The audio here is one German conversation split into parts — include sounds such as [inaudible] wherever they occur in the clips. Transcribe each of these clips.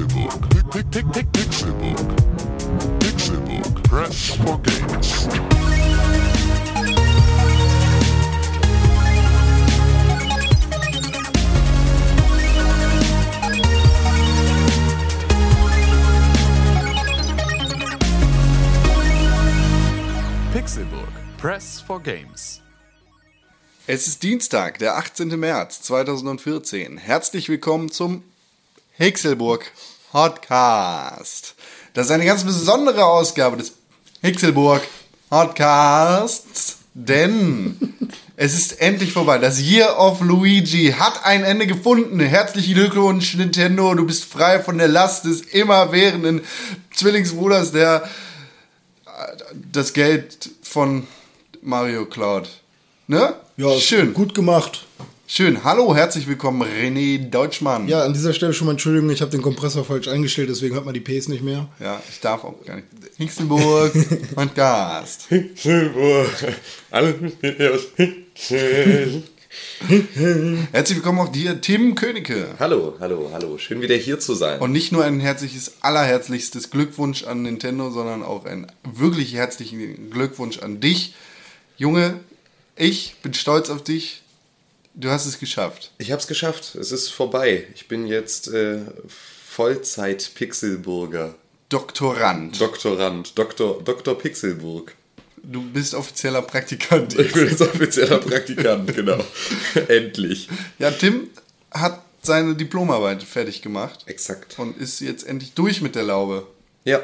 Pixelbook. Pixelbook. Pixelbook. Press for games. Pixelburg. Press for Games. Es ist Dienstag, der 18. März 2014. Herzlich willkommen zum Hixelburg Podcast. Das ist eine ganz besondere Ausgabe des Hixelburg Podcasts, denn [laughs] es ist endlich vorbei. Das Year of Luigi hat ein Ende gefunden. Herzlichen Glückwunsch, Nintendo. Du bist frei von der Last des immerwährenden Zwillingsbruders, der das Geld von Mario klaut. Ne? Ja, schön. Gut gemacht. Schön. Hallo, herzlich willkommen, René Deutschmann. Ja, an dieser Stelle schon mal Entschuldigung, ich habe den Kompressor falsch eingestellt, deswegen hat man die Ps nicht mehr. Ja, ich darf auch gar nicht. Hixenburg Podcast. [laughs] Alles besteht aus. [laughs] Herzlich willkommen auch dir, Tim Königke. Hallo, hallo, hallo. Schön wieder hier zu sein. Und nicht nur ein herzliches, allerherzlichstes Glückwunsch an Nintendo, sondern auch einen wirklich herzlichen Glückwunsch an dich. Junge, ich bin stolz auf dich. Du hast es geschafft. ich habe es geschafft. Es ist vorbei. Ich bin jetzt äh, Vollzeit-Pixelburger. Doktorand. Doktorand. Doktor, Doktor Pixelburg. Du bist offizieller Praktikant. Ich bin jetzt offizieller Praktikant, genau. [laughs] Endlich. Ja, Tim hat seine Diplomarbeit fertig gemacht Exakt. und ist jetzt endlich durch mit der Laube. Ja.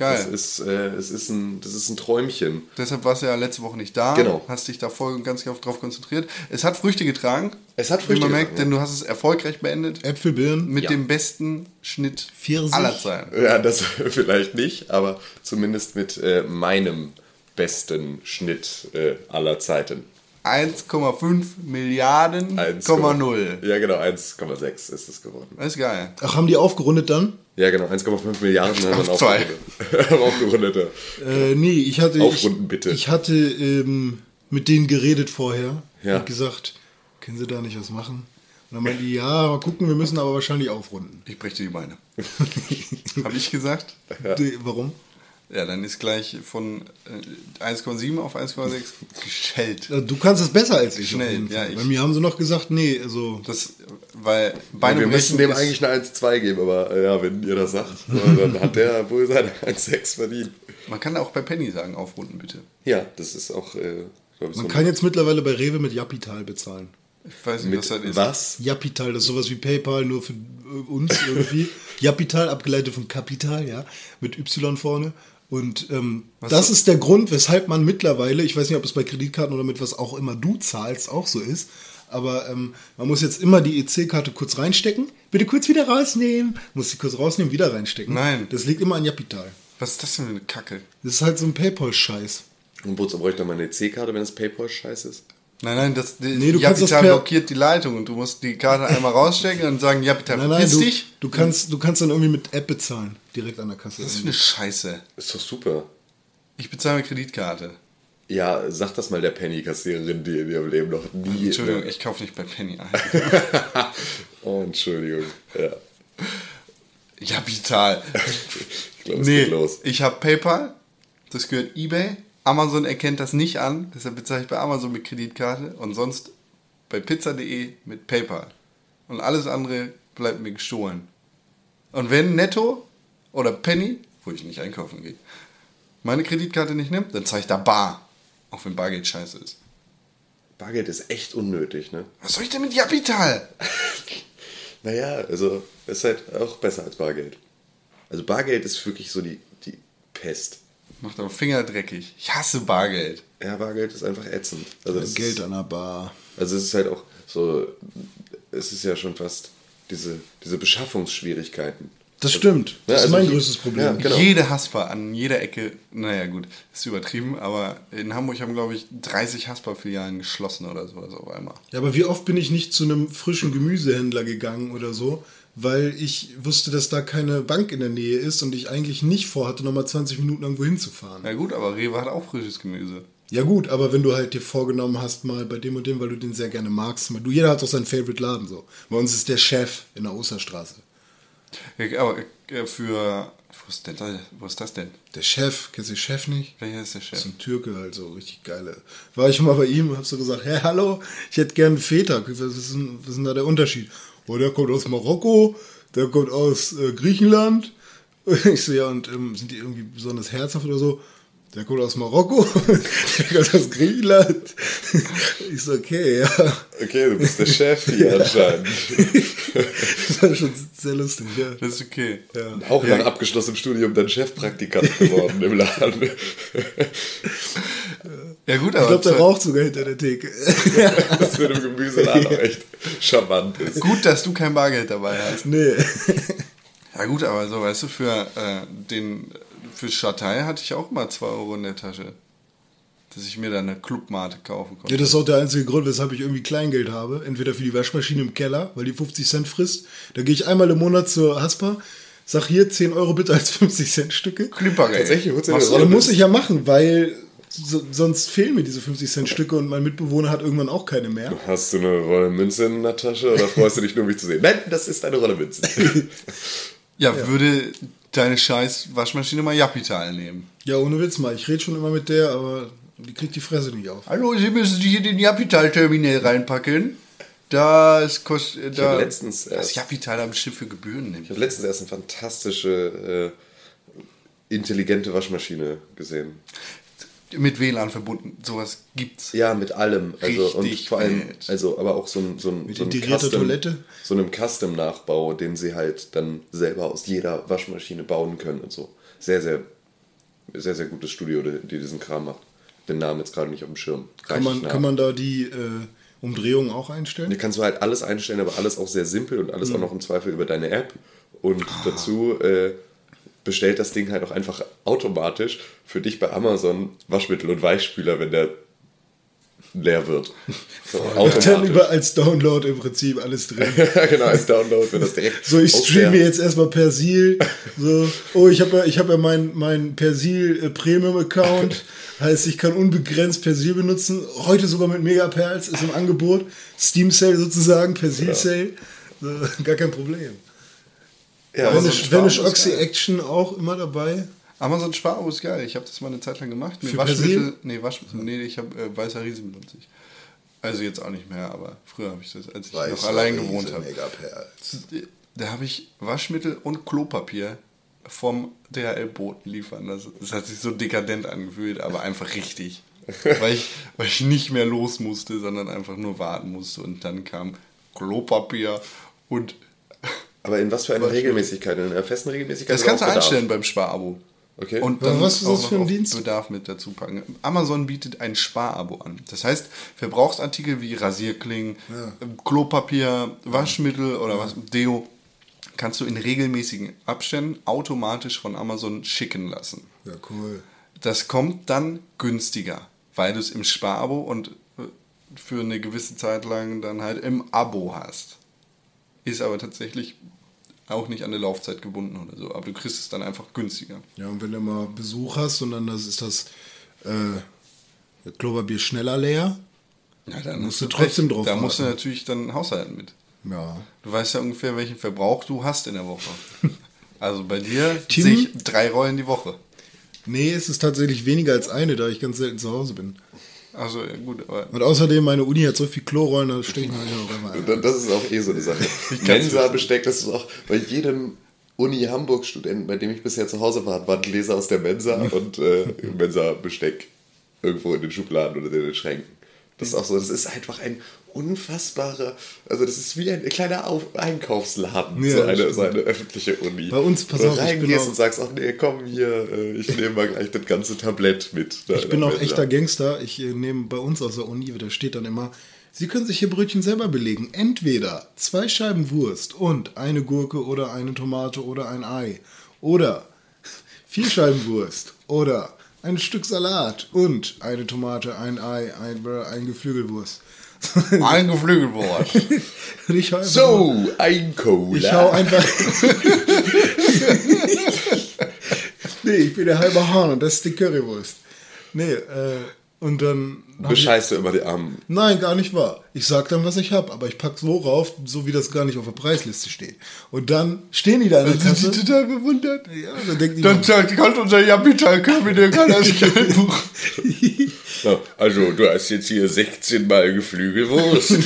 Geil. Das ist, äh, es ist ein, das ist ein Träumchen. Deshalb warst du ja letzte Woche nicht da. Genau. Hast dich da voll ganz drauf konzentriert. Es hat Früchte getragen. Es hat wie Früchte man merkt, getragen, denn du hast es erfolgreich beendet. Äpfel, Birnen. Mit Ja. dem besten Schnitt Pfirsich. aller Zeiten. Ja, das [laughs] vielleicht nicht, aber zumindest mit äh, meinem besten Schnitt äh, aller Zeiten. 1,5 Milliarden, 1, Komma null. Ja, genau, 1,6 ist es geworden. Das ist geil. Ach, haben die aufgerundet dann? Ja, genau, 1,5 Milliarden haben zwei. aufgerundet. [laughs] aufgerundet. ja. Äh, nee, ich hatte. Aufrunden, ich, bitte. Ich hatte ähm, mit denen geredet vorher. Ja. Und gesagt, können sie da nicht was machen? Und dann meinte die, ja, mal gucken, wir müssen aber wahrscheinlich aufrunden. Ich breche dir die Beine. [laughs] Habe ich gesagt? Die, warum? Ja, dann ist gleich von äh, 1,7 auf 1,6 [laughs] geschellt. Äh, Du kannst es besser als ich. Schnell, ja, ich- Bei mir haben sie noch gesagt, nee, also. Das, weil Beine wir müssen dem eigentlich eine 1,2 geben, aber äh, ja, wenn ihr das sagt, [laughs] dann hat der wohl seine 1,6 verdient. Man kann auch bei Penny sagen, aufrunden bitte. Ja, das ist auch, äh, glaube ich, so Man kann jetzt mittlerweile bei Rewe mit Japital bezahlen. Ich weiß nicht, mit was das ist. was? Japital, das ist sowas wie PayPal, nur für äh, uns irgendwie. [laughs] Japital, abgeleitet von Kapital, ja, mit Y vorne. Und ähm, das so- ist der Grund, weshalb man mittlerweile, ich weiß nicht, ob es bei Kreditkarten oder mit was auch immer du zahlst, auch so ist, aber ähm, man muss jetzt immer die EC-Karte kurz reinstecken, bitte kurz wieder rausnehmen, muss sie kurz rausnehmen, wieder reinstecken. Nein. Das liegt immer an Japital. Was ist das denn für eine Kacke? Das ist halt so ein PayPal-Scheiß. Und wozu bräuchte man eine C-Karte, wenn es PayPal-Scheiß ist? Nein, nein, das, die, Nee, du kannst das blockiert die Leitung und du musst die Karte einmal rausstecken und sagen, Japital, Nein, nein, du, dich. du, kannst, du kannst dann irgendwie mit App bezahlen, direkt an der Kasse. Das ist eine Scheiße. Ist doch super. Ich bezahle mit Kreditkarte. Ja, sag das mal der Penny-Kassiererin, die in ihrem Leben noch nie. Entschuldigung, ich kaufe nicht bei Penny ein. [laughs] oh, Entschuldigung. Ja, Japital. [laughs] ich glaube, es Nee, geht los. ich habe PayPal, das gehört eBay. Amazon erkennt das nicht an, deshalb bezahle ich bei Amazon mit Kreditkarte und sonst bei pizza.de mit PayPal. Und alles andere bleibt mir gestohlen. Und wenn Netto oder Penny, wo ich nicht einkaufen gehe, meine Kreditkarte nicht nimmt, dann zahle ich da bar. Auch wenn Bargeld scheiße ist. Bargeld ist echt unnötig, ne? Was soll ich denn mit Japital? [laughs] Naja, also ist halt auch besser als Bargeld. Also Bargeld ist wirklich so die, die Pest. Macht aber Finger dreckig. Ich hasse Bargeld. Ja, Bargeld ist einfach ätzend. Also das Geld ist, an der Bar. Also es ist halt auch so, es ist ja schon fast diese, diese Beschaffungsschwierigkeiten. Das stimmt. Das Ja, ist also mein ich- größtes Problem. Ja, genau. Jede Hasper an jeder Ecke, naja gut, ist übertrieben, aber in Hamburg haben, glaube ich, 30 Hasper-Filialen geschlossen oder sowas auf einmal. Ja, aber wie oft bin ich nicht zu einem frischen Gemüsehändler gegangen oder so, weil ich wusste, dass da keine Bank in der Nähe ist und ich eigentlich nicht vorhatte, nochmal 20 Minuten irgendwo hinzufahren. Na gut, aber Rewe hat auch frisches Gemüse. Ja gut, aber wenn du halt dir vorgenommen hast, mal bei dem und dem, weil du den sehr gerne magst, mal, du, jeder hat doch seinen Favorite Laden so. Bei uns ist der Chef in der Osterstraße. Ja, Aber äh, für. Wo ist, denn wo ist das denn? Der Chef, kennst du den Chef nicht? Welcher ist der Das Chef? ist ein Türke halt so, richtig geile. War ich mal bei ihm und hab so gesagt, hey, hallo, ich hätte gern Feta. Was ist, denn, was ist denn da der Unterschied? Oh, der kommt aus Marokko, der kommt aus äh, Griechenland. [laughs] Ich so, ja, und ähm, sind die irgendwie besonders herzhaft oder so? Der kommt aus Marokko, [laughs] der kommt aus Griechenland. Ich so, okay, ja. Okay, du bist der [laughs] Chef hier anscheinend. Das war schon sehr lustig, ja. Das ist okay. ja. Auch nach abgeschlossenem Studium dann Chefpraktikant geworden im Laden. Ja, gut, Ich aber. glaube, der raucht sogar hinter der Theke. [laughs] Das mit dem Gemüseladen auch echt charmant ist. gut, dass du kein Bargeld dabei hast. Nee. Ja, gut, aber so, weißt du, für äh, den. Für Schatei hatte ich auch mal 2 Euro in der Tasche. Dass ich mir da eine Clubmate kaufen konnte. Ja, das ist auch der einzige Grund, weshalb ich irgendwie Kleingeld habe. Entweder für die Waschmaschine im Keller, weil die 50 Cent frisst. Da gehe ich einmal im Monat zur Haspa, sag hier 10 Euro bitte als [laughs] 50 Cent Stücke. Clippergeld. Tatsächlich, holst du Ja, Rolle muss ich ja machen, weil so, sonst fehlen mir diese 50 Cent Stücke und mein Mitbewohner hat irgendwann auch keine mehr. Hast du eine Rolle Münze in der Tasche oder freust du dich nur, mich zu sehen? Nein, das ist eine Rolle Münze. [laughs] Ja, würde deine scheiß Waschmaschine mal Japital nehmen. Ja, ohne Witz mal. Ich rede schon immer mit der, aber die kriegt die Fresse nicht auf. Hallo, Sie müssen hier den Japital-Terminal reinpacken. Das kostet. Da, hab letztens Das erst- Japital am Schiff für Gebühren nimmt. Ich habe letztens erst eine fantastische, äh, intelligente Waschmaschine gesehen. Mit WLAN verbunden. Sowas gibt's. Ja, mit allem. Also, Richtig und vor allem, wild. also, aber auch so ein, so ein, Mit so ein integrierter Toilette? So einem Custom-Nachbau, den sie halt dann selber aus jeder Waschmaschine bauen können und so. Sehr, sehr, sehr, sehr gutes Studio, die, die diesen Kram macht. Den Namen jetzt gerade nicht auf dem Schirm. Kann man, kann man da die äh, Umdrehung auch einstellen? Da kannst du halt alles einstellen, aber alles auch sehr simpel und alles auch noch im Zweifel über deine App. Und dazu äh, bestellt das Ding halt auch einfach automatisch für dich bei Amazon Waschmittel und Weichspüler, wenn der leer wird. [laughs] So, Dann automatisch. über als Download im Prinzip alles drin. ja, [laughs] genau, als Download, wenn das direkt. So, ich streame jetzt erstmal Persil. So, oh, ich habe ja, ich hab ja meinen mein Persil äh, Premium Account. [laughs] Heißt, ich kann unbegrenzt Persil benutzen. Heute sogar mit Megaperls ist im Angebot. Steam Sale sozusagen, Persil Sale. So, gar kein Problem. Ja, so Vanish, Sparabo Vanish ist Oxy. Action auch immer dabei. Amazon Sparabo ist geil. Ich habe das mal eine Zeit lang gemacht. Mir Für Waschmittel. Nee, Waschmittel. Nee, ich habe äh, weißer Riesen benutzt. Ich. Also jetzt auch nicht mehr, aber früher habe ich das, als ich noch allein gewohnt habe. Da habe ich Waschmittel und Klopapier vom DHL-Boten liefern. Das, das hat sich so dekadent angefühlt, aber einfach richtig. [laughs] weil, ich, weil ich nicht mehr los musste, sondern einfach nur warten musste. Und dann kam Klopapier und Aber in was für einer Regelmäßigkeit? In einer festen Regelmäßigkeit? das kannst du einstellen beim Sparabo. Okay. Und dann was ist das für ein Dienst? Bedarf mit dazu packen. Amazon bietet ein Sparabo an. Das heißt, Verbrauchsartikel wie Rasierklingen, ähm, Klopapier, Waschmittel oder was, Deo, kannst du in regelmäßigen Abständen automatisch von Amazon schicken lassen. Ja, cool. Das kommt dann günstiger, weil du es im Sparabo und äh, für eine gewisse Zeit lang dann halt im Abo hast. Ist aber tatsächlich auch nicht an der Laufzeit gebunden oder so. Aber du kriegst es dann einfach günstiger. Ja, und wenn du mal Besuch hast und dann das ist das äh, Klopapier schneller leer. Ja, dann Musst du trotzdem Pech. drauf Da musst du natürlich dann haushalten mit. Ja. Du weißt ja ungefähr, welchen Verbrauch du hast in der Woche. [laughs] Also bei dir Tim? sehe ich drei Rollen die Woche. Nee, es ist tatsächlich weniger als eine, da ich ganz selten zu Hause bin. Also ja, gut, aber Und außerdem, meine Uni hat so viel Klorollen, da stecke ich mir noch einmal ein. Da- Das ist auch eh so eine Sache. [laughs] Mensa-Besteck, das ist auch bei jedem Uni-Hamburg-Studenten, bei dem ich bisher zu Hause war, waren Gläser aus der Mensa [laughs] und äh, Mensa-Besteck irgendwo in den Schubladen oder in den Schränken. Das ist auch so, das ist einfach ein unfassbarer, also das ist wie ein kleiner Auf Einkaufsladen, Ja, so, eine, so eine öffentliche Uni. Bei uns, pass auf, ich bin reingehst auch- und sagst, ach nee, komm hier, äh, ich nehme mal gleich das ganze Tablett mit. Ich in bin auch Mensa. echter Gangster. Ich äh, nehme bei uns aus der Uni, da steht dann immer, Sie können sich Ihr Brötchen selber belegen. Entweder zwei Scheiben Wurst und eine Gurke oder eine Tomate oder ein Ei. Oder vier Scheiben Wurst oder ein Stück Salat und eine Tomate, ein Ei, ein, ein Geflügelwurst. [laughs] ein Geflügelwort. [laughs] So, ein Cola. Ich hau einfach. [laughs] nee, ich bin der halbe Hahn und das ist die Currywurst. Nee, äh, Und dann. Bescheißt du immer die Armen. Nein, gar nicht wahr. Ich sag dann, was ich hab, aber ich pack's wo rauf, so wie das gar nicht auf der Preisliste steht. Und dann stehen die da in der Sind Kasse. die total bewundert? Ja, dann denken die, Dann sagt, kann unser Kapital, können wir kann das Geld buchen. Ja, also, du hast jetzt hier 16 Mal Geflügelwurst,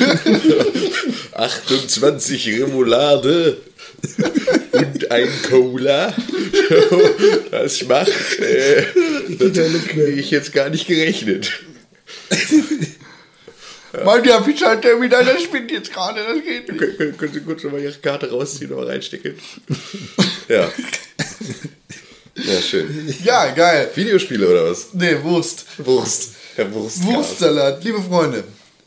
28 Remoulade [laughs] und ein Cola. [laughs] Das macht, äh, das hätte ich jetzt gar nicht gerechnet. [laughs] Kapital, der wieder, der spinnt jetzt gerade, das geht nicht. Können, können, können Sie kurz nochmal Ihre Karte rausziehen und mal reinstecken? Ja. Ja, schön. Ja, geil. Videospiele oder was? Nee, Wurst. Wurst. Herr Wurst. Wurstsalat, liebe Freunde.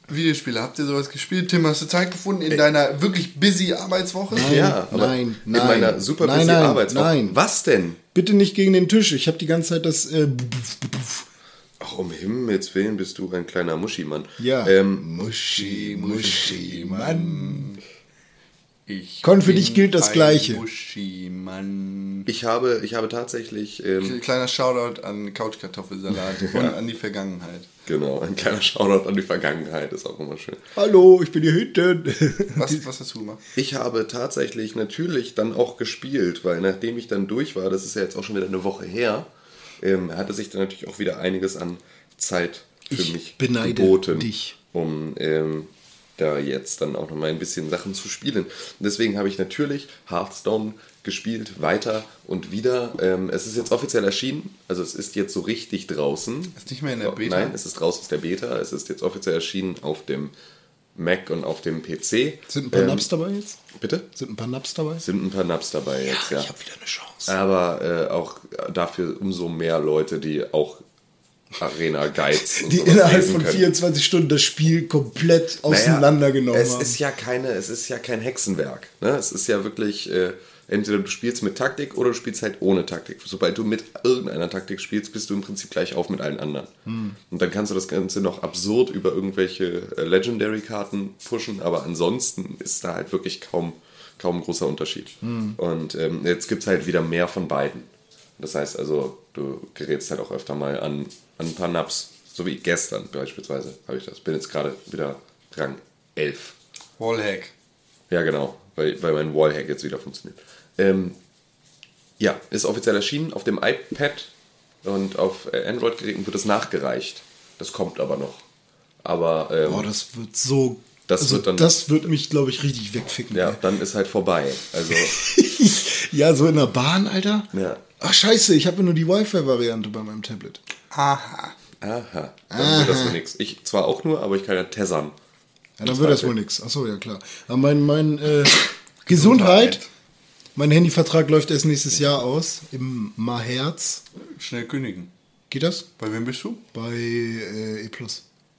Videospiele, habt ihr sowas gespielt? Tim, hast du Zeit gefunden in deiner wirklich busy Arbeitswoche? Ja, aber Nein, in nein. meiner super Nein, busy nein, Arbeitswoche. nein. Was denn? bitte nicht gegen den Tisch. Ich habe die ganze Zeit das. Äh, Ach, um Himmels Willen bist du ein kleiner Muschimann. ja. Ähm, Muschi, Muschi, Mann. Ich Con, für dich gilt das Gleiche. Muschi, Mann. ich, habe, ich habe tatsächlich, ähm, Kleiner Shoutout an Couchkartoffelsalat [laughs] und an die Vergangenheit. genau, ein kleiner Shoutout an die Vergangenheit, ist auch immer schön. Hallo, ich bin hier hinten. [laughs] Was, was hast du gemacht? Ich habe tatsächlich natürlich dann auch gespielt, weil nachdem ich dann durch war, das ist ja jetzt auch schon wieder eine Woche her, ähm, hatte sich dann natürlich auch wieder einiges an Zeit für Ich mich beneide geboten, dich. um ähm, da jetzt dann auch noch mal ein bisschen Sachen zu spielen. Deswegen habe ich natürlich Hearthstone gespielt, weiter und wieder. Ähm, es ist jetzt offiziell erschienen, also es ist jetzt so richtig draußen. Ist nicht mehr in der Beta? Nein, es ist raus aus der Beta. Es ist jetzt offiziell erschienen auf dem Mac und auf dem PC. Sind ein paar Ähm, Naps dabei jetzt? Bitte? Sind ein paar Naps dabei? Sind ein paar Naps dabei jetzt, ja. Ich habe wieder eine Chance. Aber äh, auch dafür umso mehr Leute, die auch Arena Guides und Die innerhalb von können. 24 Stunden das Spiel komplett Naja, auseinandergenommen es haben. ist ja keine, es ist ja kein Hexenwerk. Ne? Es ist ja wirklich, äh, entweder du spielst mit Taktik oder du spielst halt ohne Taktik. Sobald du mit irgendeiner Taktik spielst, bist du im Prinzip gleich auf mit allen anderen. Hm. Und dann kannst du das Ganze noch absurd über irgendwelche äh, Legendary-Karten pushen, aber ansonsten ist da halt wirklich kaum, kaum ein großer Unterschied. Hm. Und ähm, jetzt gibt es halt wieder mehr von beiden. Das heißt also, du gerätst halt auch öfter mal an, an ein paar Naps. So wie gestern beispielsweise habe ich das. Bin jetzt gerade wieder Rang 11. Wallhack. Ja, genau, weil, weil mein Wallhack jetzt wieder funktioniert. Ähm, ja, ist offiziell erschienen auf dem iPad und auf Android-Geräten wird es nachgereicht. Das kommt aber noch. Aber ähm, Boah, das wird so. Das also, wird dann- das wird mich, glaube ich, richtig wegficken. ja, ey. dann ist halt vorbei. Also, [laughs] ja, so in der Bahn, Alter. Ja. Ach, scheiße, ich habe nur die Wi-Fi-Variante bei meinem Tablet. Aha. aha, dann wird das wohl nix. Ich zwar auch nur, aber ich kann ja tessern. Ja, dann wird das wohl nix. Achso, ja klar. Aber mein, mein äh, [laughs] Gesundheit. Mein Handyvertrag läuft erst nächstes Jahr aus. Im März. Schnell kündigen. Geht das? Bei wem bist du? Bei äh, E+.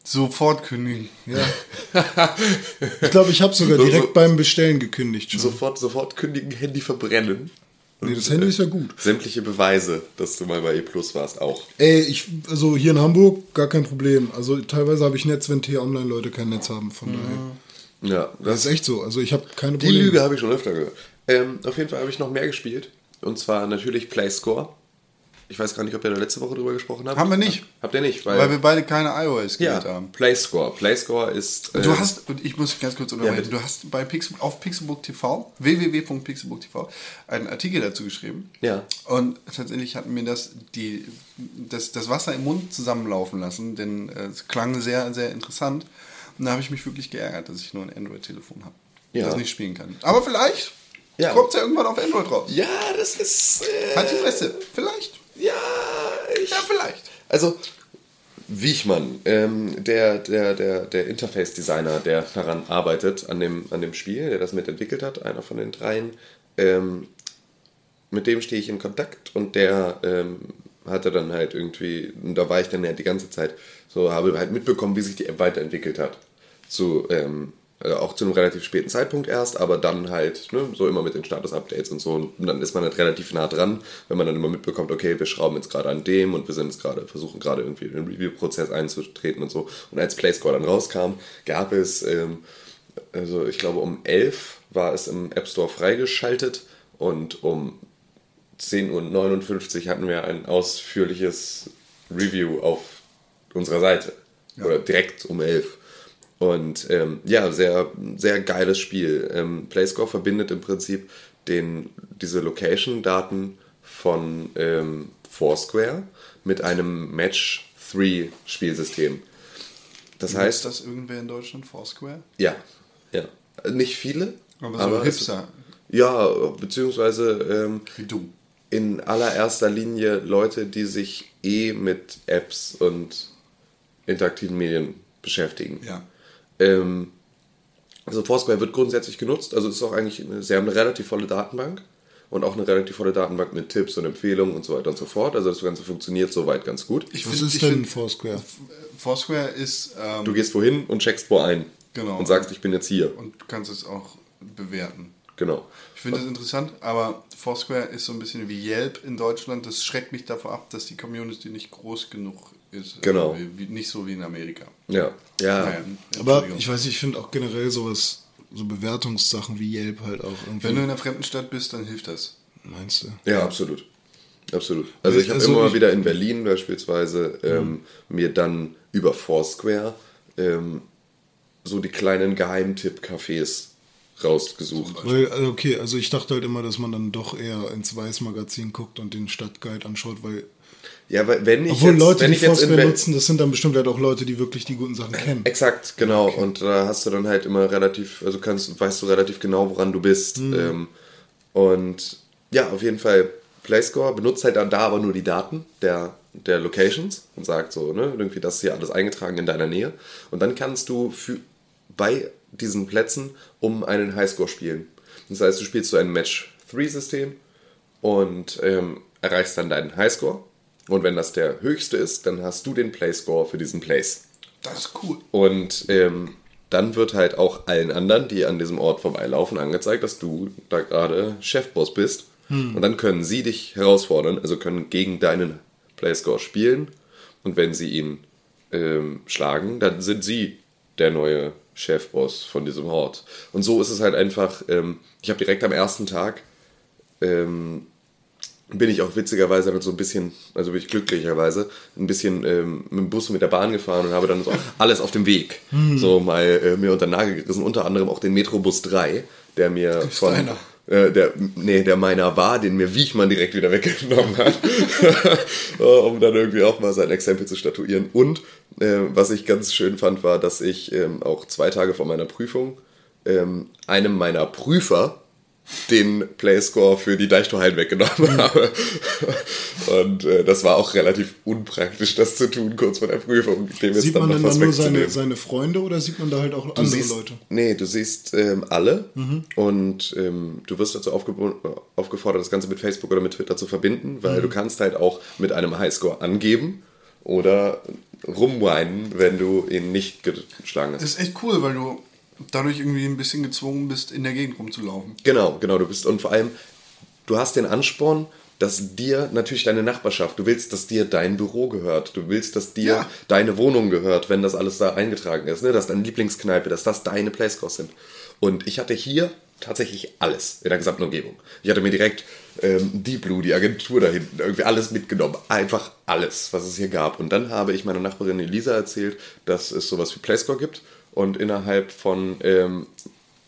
Sofort kündigen. Ja. ich glaube, ich habe sogar So- direkt so- beim Bestellen gekündigt schon. Sofort, sofort kündigen, Handy verbrennen. Nee, das Handy ist ja gut. Sämtliche Beweise, dass du mal bei E Plus warst, auch. Ey, ich, also hier in Hamburg gar kein Problem. Also teilweise habe ich Netz, wenn T-Online-Leute kein Netz haben. Von daher. Ja, Das ist echt so. Also ich habe keine Die Probleme. Lüge habe ich schon öfter gehört. Ähm, auf jeden Fall habe ich noch mehr gespielt. Und zwar natürlich Playscore. Ich weiß gar nicht, ob ihr da letzte Woche drüber gesprochen habt. Haben wir nicht. Habt ihr nicht? Weil, Weil wir beide keine iOS ja, Gerät haben. Playscore. Playscore ist. Und Du äh, hast, und ich muss ganz kurz unterbrechen, bitte. du hast bei Pixel, auf Pixelbook TV, www.pixelbook TV, einen Artikel dazu geschrieben. Ja. Und tatsächlich hat mir das, die, das, das Wasser im Mund zusammenlaufen lassen, denn äh, es klang sehr, sehr interessant. Und da habe ich mich wirklich geärgert, dass ich nur ein Android-Telefon habe, Ja. das nicht spielen kann. Aber vielleicht Ja. kommt ja irgendwann auf Android raus. Ja, das ist. Äh, Halt die Fresse. Vielleicht. Ja, ich. Ja, vielleicht. Also, Wiechmann, ähm, der, der, der, der Interface-Designer, der daran arbeitet, an dem, an dem Spiel, der das mitentwickelt hat, einer von den dreien, ähm, mit dem stehe ich in Kontakt und der ähm, hatte dann halt irgendwie, und da war ich dann ja die ganze Zeit, so habe halt mitbekommen, wie sich die App weiterentwickelt hat. Zu, ähm, äh, auch zu einem relativ späten Zeitpunkt erst, aber dann halt, ne, so immer mit den Status-Updates und so. Und dann ist man halt relativ nah dran, wenn man dann immer mitbekommt, okay, wir schrauben jetzt gerade an dem und wir sind jetzt gerade, versuchen gerade irgendwie in den Review-Prozess einzutreten und so. Und als Playscore dann rauskam, gab es, ähm, also ich glaube um 11 war es im App Store freigeschaltet und um 10.59 Uhr hatten wir ein ausführliches Review auf unserer Seite. Oder direkt um 11. Und ähm, ja, sehr, sehr geiles Spiel. Ähm, PlayScore verbindet im Prinzip den, diese Location-Daten von ähm, Foursquare mit einem Match-3-Spielsystem. Das Heißt heißt, das irgendwer in Deutschland? Foursquare? ja, ja. Nicht viele, Aber so es- Hipster. ja, beziehungsweise ähm, Wie du. in allererster Linie Leute, die sich eh mit Apps und interaktiven Medien beschäftigen. Ja. Ähm, also Foursquare wird grundsätzlich genutzt, also es ist auch eigentlich, eine, sie haben eine relativ volle Datenbank und auch eine relativ volle Datenbank mit Tipps und Empfehlungen und so weiter und so fort. Also das Ganze funktioniert soweit ganz gut. Ich Was find- ist ich denn find, Foursquare? Foursquare ist. Ähm, Du gehst wohin und checkst wo ein Genau. und sagst, ich bin jetzt hier. und du kannst es auch bewerten. Genau. Ich finde das interessant, aber Foursquare ist so ein bisschen wie Yelp in Deutschland. Das schreckt mich davor ab, dass die Community nicht groß genug ist. Genau. Also wie, wie, nicht so wie in Amerika. Ja. Ja. Naja, Aber ich weiß nicht, ich finde auch generell sowas, so Bewertungssachen wie Yelp halt auch irgendwie. Wenn du in einer fremden Stadt bist, dann hilft das. meinst du? Ja, absolut. Absolut. Also ich habe Also immer ich- wieder in Berlin beispielsweise ähm, mir dann über Foursquare ähm, so die kleinen Geheimtipp-Cafés rausgesucht. Weil, also okay, also ich dachte halt immer, dass man dann doch eher ins Weiß-Magazin guckt und den Stadtguide anschaut, weil. Ja, wenn ich Obwohl jetzt, Leute, wenn die ich jetzt in Foursquare nutzen, das sind dann bestimmt halt auch Leute, die wirklich die guten Sachen kennen. Exakt, genau. Und da hast du dann halt immer relativ, also kannst, weißt du relativ genau, woran du bist. Mhm. Ähm, und ja, auf jeden Fall, PlayScore benutzt halt dann da aber nur die Daten der, der Locations und sagt so, ne, irgendwie das ist hier alles eingetragen in deiner Nähe. Und dann kannst du für, bei diesen Plätzen um einen Highscore spielen. Das heißt, du spielst so ein Match-3-System und ähm, erreichst dann deinen Highscore. Und wenn das der höchste ist, dann hast du den Playscore für diesen Place. Das ist cool. Und ähm, dann wird halt auch allen anderen, die an diesem Ort vorbeilaufen, angezeigt, dass du da gerade Chefboss bist. Und dann können sie dich herausfordern, also können gegen deinen Playscore spielen. Und wenn sie ihn ähm, schlagen, dann sind sie der neue Chefboss von diesem Ort. Und so ist es halt einfach, ähm, ich habe direkt am ersten Tag ähm, bin ich auch witzigerweise dann so ein bisschen, also bin ich glücklicherweise, ein bisschen ähm, mit dem Bus und mit der Bahn gefahren und habe dann so alles auf dem Weg so mal äh, mir unter den Nagel gerissen, unter anderem auch den Metrobus 3, der mir von... deiner. Äh, der, nee, der meiner war, den mir Wiechmann direkt wieder weggenommen hat, [laughs] Äh, um dann irgendwie auch mal sein Exempel zu statuieren. Und äh, was ich ganz schön fand, war, dass ich ähm, auch zwei Tage vor meiner Prüfung ähm, einem meiner Prüfer den Playscore für die Deichtorhallen weggenommen habe. Und äh, das war auch relativ unpraktisch, das zu tun, kurz vor der Prüfung. Dem Sieht dann man was dann nur seine, seine Freunde oder sieht man da halt auch Du andere siehst, Leute? Nee, du siehst ähm, alle Mhm. und ähm, du wirst dazu aufge aufgefordert, das Ganze mit Facebook oder mit Twitter zu verbinden, Mhm. weil du kannst halt auch mit einem Highscore angeben oder rumweinen, wenn du ihn nicht geschlagen hast. Das ist echt cool, weil du dadurch irgendwie ein bisschen gezwungen bist, in der Gegend rumzulaufen. Genau, genau, du bist und vor allem, du hast den Ansporn, dass dir natürlich deine Nachbarschaft, du willst, dass dir dein Büro gehört, du willst, dass dir Ja. deine Wohnung gehört, wenn das alles da eingetragen ist, ne? dass deine Lieblingskneipe, dass das deine Playscores sind. Und ich hatte hier tatsächlich alles in der gesamten Umgebung. Ich hatte mir direkt ähm, Deep Blue, die Agentur da hinten, irgendwie alles mitgenommen. Einfach alles, was es hier gab. Und dann habe ich meiner Nachbarin Elisa erzählt, dass es sowas wie Playscore gibt. Und innerhalb von ähm,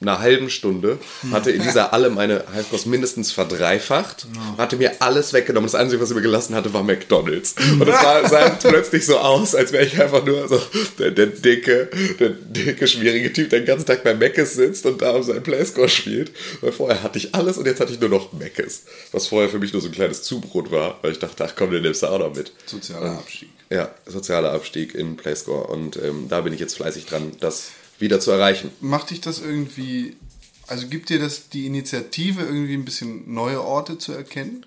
einer halben Stunde hatte Elisa alle meine Highscores mindestens verdreifacht, hatte mir alles weggenommen. Das Einzige, was sie mir gelassen hatte, war McDonalds. Und es sah, sah [laughs] plötzlich so aus, als wäre ich einfach nur so der, der dicke, der dicke, schwierige Typ, der den ganzen Tag bei Meckes sitzt und da um seinen Playscore spielt. Weil vorher hatte ich alles und jetzt hatte ich nur noch Meckes. Was vorher für mich nur so ein kleines Zubrot war, weil ich dachte, ach komm, den nimmst du auch noch mit. Sozialer Abstieg. Ja, sozialer Abstieg im Playscore. Und ähm, da bin ich jetzt fleißig dran, das wieder zu erreichen. Macht dich das irgendwie, also gibt dir das die Initiative, irgendwie ein bisschen neue Orte zu erkennen?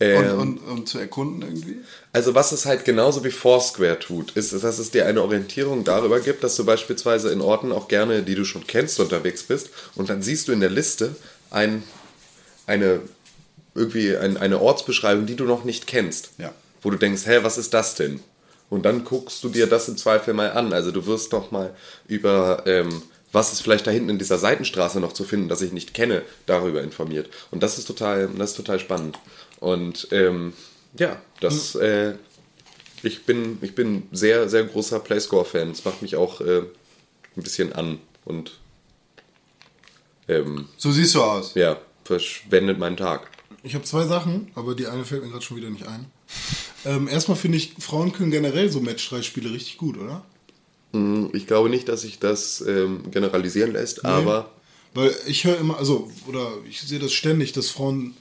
Ähm, und, und, und zu erkunden irgendwie? Also was es halt genauso wie Foursquare tut, ist, dass es dir eine Orientierung darüber gibt, dass du beispielsweise in Orten auch gerne, die du schon kennst, unterwegs bist und dann siehst du in der Liste ein, eine, irgendwie ein, eine Ortsbeschreibung, die du noch nicht kennst. Ja. Wo du denkst, hä, was ist das denn? Und dann guckst du dir das im Zweifel mal an. Also du wirst noch mal über, ähm, was ist vielleicht da hinten in dieser Seitenstraße noch zu finden, das ich nicht kenne, darüber informiert. Und das ist total, das ist total spannend. Und ähm, ja, das, äh, Ich bin, ich bin sehr, sehr großer Playscore-Fan. Es macht mich auch äh, ein bisschen an und ähm, So siehst du aus. ja, verschwendet meinen Tag. Ich habe zwei Sachen, aber die eine fällt mir gerade schon wieder nicht ein. Ähm, erstmal finde ich, Frauen können generell so Match-3-Spiele richtig gut, oder? Ich glaube nicht, dass sich das ähm, generalisieren lässt, aber Weil ich höre immer, also, oder ich sehe das ständig, dass Frauen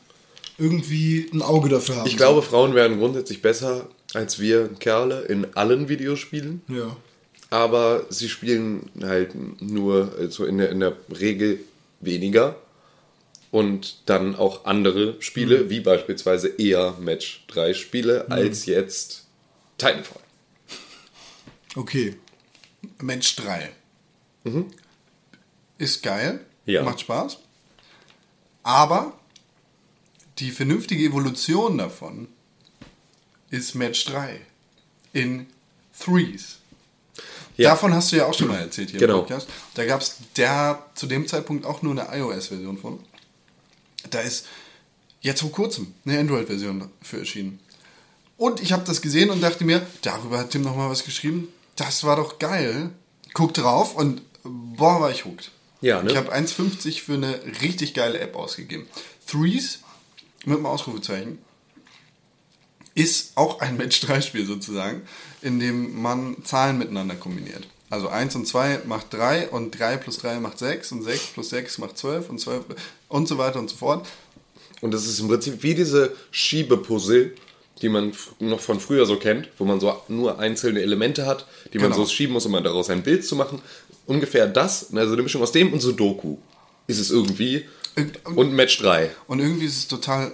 irgendwie ein Auge dafür haben. ich glaube, Frauen werden grundsätzlich besser als wir Kerle in allen Videospielen. Ja. aber sie spielen halt nur also in, der, in der Regel weniger und dann auch andere Spiele, wie beispielsweise eher Match 3 Spiele, als jetzt Titanfall. Okay. Mensch 3. Ist geil. Ja. Macht Spaß. Aber die vernünftige Evolution davon ist Match 3 in Threes. Ja. Davon hast du ja auch schon mal erzählt hier Genau. im Podcast. Da gab es zu dem Zeitpunkt auch nur eine iOS-Version von. Da ist jetzt vor kurzem eine Android-Version für erschienen. Und ich habe das gesehen und dachte mir, darüber hat Tim noch mal was geschrieben. Das war doch geil. Guck drauf und boah, war ich hooked. Ja, ne? Ich habe 1,50 für eine richtig geile App ausgegeben. Threes mit einem Ausrufezeichen ist auch ein Match-3-Spiel sozusagen, in dem man Zahlen miteinander kombiniert. Also 1 und 2 macht 3 und 3 plus 3 macht 6 und 6 plus 6 macht 12 und 12 und so weiter und so fort. Und das ist im Prinzip wie diese Schiebepuzzle, die man noch von früher so kennt, wo man so nur einzelne Elemente hat, die man Genau. so schieben muss, um daraus ein Bild zu machen. Ungefähr das, also eine Mischung aus dem und Sudoku ist es irgendwie. Und Match 3 Und irgendwie ist es total,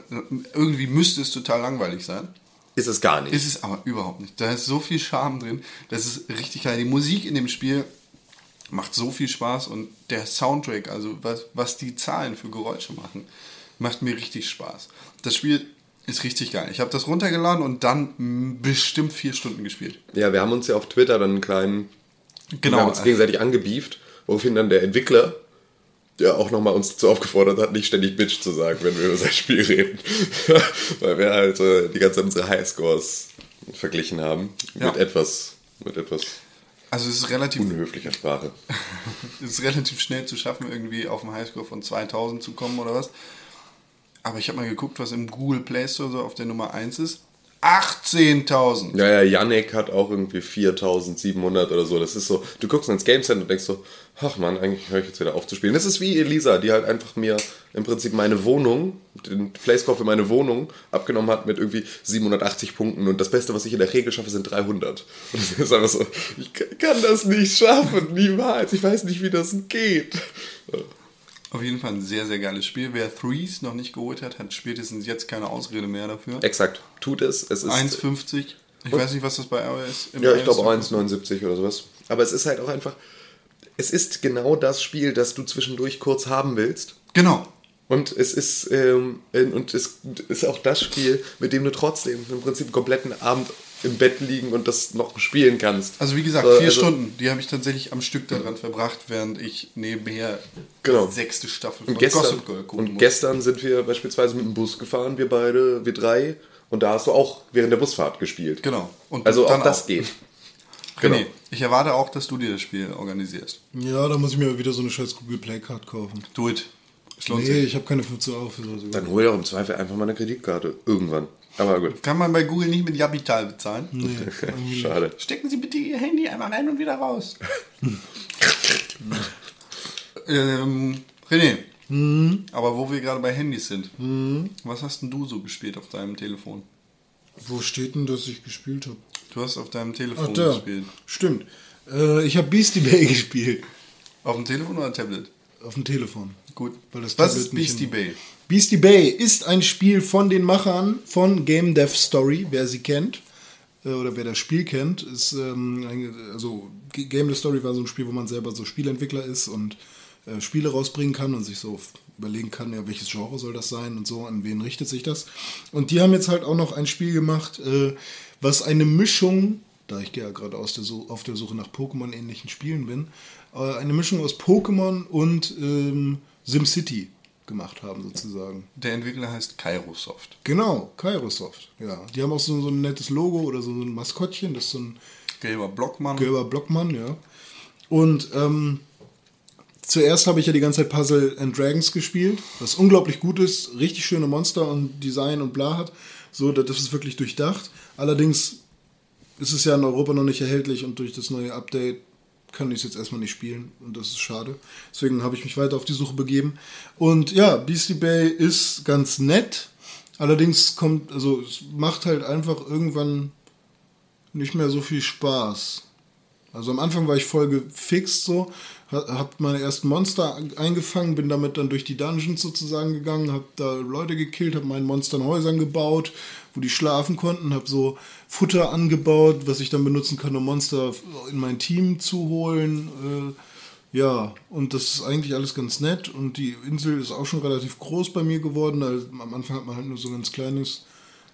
irgendwie müsste es total langweilig sein. Ist es gar nicht. Ist es aber überhaupt nicht. Da ist so viel Charme drin. Das ist richtig geil. Die Musik in dem Spiel macht so viel Spaß und der Soundtrack, also was, was die Zahlen für Geräusche machen, macht mir richtig Spaß. Das Spiel ist richtig geil. Ich habe das runtergeladen und dann mm, bestimmt vier Stunden gespielt. Ja, wir haben uns ja auf Twitter dann einen kleinen, Genau. wir haben uns gegenseitig angebieft, woraufhin dann der Entwickler, der auch nochmal uns dazu aufgefordert hat, nicht ständig Bitch zu sagen, wenn wir über sein Spiel reden. [laughs] Weil wir halt äh, die ganze Zeit unsere Highscores verglichen haben Ja. mit etwas, mit etwas Also es ist relativ, unhöflicher Sprache. [laughs] es ist relativ schnell zu schaffen, irgendwie auf einen Highscore von 2000 zu kommen oder was. Aber ich habe mal geguckt, was im Google Play Store so auf der Nummer 1 ist. 18.000. Ja, ja, Yannick hat auch irgendwie 4700 oder so. Das ist so, du guckst ins Game Center und denkst so, ach man, eigentlich höre ich jetzt wieder auf zu spielen. Das ist wie Elisa, die halt einfach mir im Prinzip meine Wohnung, den Playscore für meine Wohnung abgenommen hat mit irgendwie 780 Punkten und das Beste, was ich in der Regel schaffe, sind 300. Und das ist einfach so, ich kann das nicht schaffen, niemals. Ich weiß nicht, wie das geht. Auf jeden Fall ein sehr, sehr geiles Spiel. Wer Threes noch nicht geholt hat, hat spätestens jetzt keine Ausrede mehr dafür. Exakt, tut es. Es ist 1,50. Ich weiß nicht, was das bei iOS im Ja, ich glaube iOS auch 1,79 oder sowas. Aber es ist halt auch einfach, es ist genau das Spiel, das du zwischendurch kurz haben willst. Genau. Und es ist, ähm, und es ist auch das Spiel, mit dem du trotzdem im Prinzip einen kompletten Abend im Bett liegen und das noch spielen kannst. Also wie gesagt, vier also- Stunden, die habe ich tatsächlich am Stück daran verbracht, während ich nebenher Genau. die sechste Staffel von Und gestern, Gossip Girl gucken und muss. gestern sind wir beispielsweise mit dem Bus gefahren, wir beide, wir drei. Und da hast du auch während der Busfahrt gespielt. Genau. Und also dann auch das auch. geht. René, genau. ich erwarte auch, dass du dir das Spiel organisierst. Ja, da muss ich mir wieder so eine scheiß Google Play Card kaufen. Do it. Nee, sich. ich habe keine 15 Euro für sowas. Dann hol doch im Zweifel einfach mal eine Kreditkarte. Irgendwann. Aber gut. Kann man bei Google nicht mit Japital bezahlen? Nee, [laughs] Schade. Stecken Sie bitte Ihr Handy einmal rein und wieder raus. [laughs] ähm, René, aber wo wir gerade bei Handys sind, was hast denn du so gespielt auf deinem Telefon? Wo steht denn, dass ich gespielt habe? Du hast auf deinem Ach, Telefon da. gespielt. Stimmt. Äh, ich habe Beastie Bay [laughs] gespielt. Auf dem Telefon oder Tablet? Auf dem Telefon. Gut. Weil das was Tablet ist Beastie in- Bay? Beastie Bay ist ein Spiel von den Machern von Game Dev Story, wer sie kennt. äh, Oder wer das Spiel kennt, ist ähm, also Game Dev Story war so ein Spiel, wo man selber so Spielentwickler ist und äh, Spiele rausbringen kann und sich so überlegen kann, ja, welches Genre soll das sein und so, an wen richtet sich das. Und die haben jetzt halt auch noch ein Spiel gemacht, äh, was eine Mischung, da ich ja gerade auf der Suche nach Pokémon-ähnlichen Spielen bin, äh, eine Mischung aus Pokémon und ähm, SimCity gemacht haben, sozusagen. Der Entwickler heißt Kairosoft. Genau, Kairosoft, ja. Die haben auch so, so ein nettes Logo oder so ein Maskottchen, das ist so ein Gelber Blockmann. gelber Blockmann, ja. Und ähm, zuerst habe ich ja die ganze Zeit Puzzle and Dragons gespielt, was unglaublich gut ist, richtig schöne Monster und Design und bla hat. So, das ist wirklich durchdacht. Allerdings ist es ja in Europa noch nicht erhältlich und durch das neue Update kann ich es jetzt erstmal nicht spielen und das ist schade. Deswegen habe ich mich weiter auf die Suche begeben. Und ja, Beastie Bay ist ganz nett. Allerdings kommt, also es macht halt einfach irgendwann nicht mehr so viel Spaß. Also am Anfang war ich voll gefixt so, ha- hab meine ersten Monster eingefangen, bin damit dann durch die Dungeons sozusagen gegangen, hab da Leute gekillt, hab meinen Monstern Häusern gebaut, wo die schlafen konnten, hab so Futter angebaut, was ich dann benutzen kann, um Monster in mein Team zu holen. Äh, ja, und das ist eigentlich alles ganz nett und die Insel ist auch schon relativ groß bei mir geworden. Also am Anfang hat man halt nur so ein ganz kleines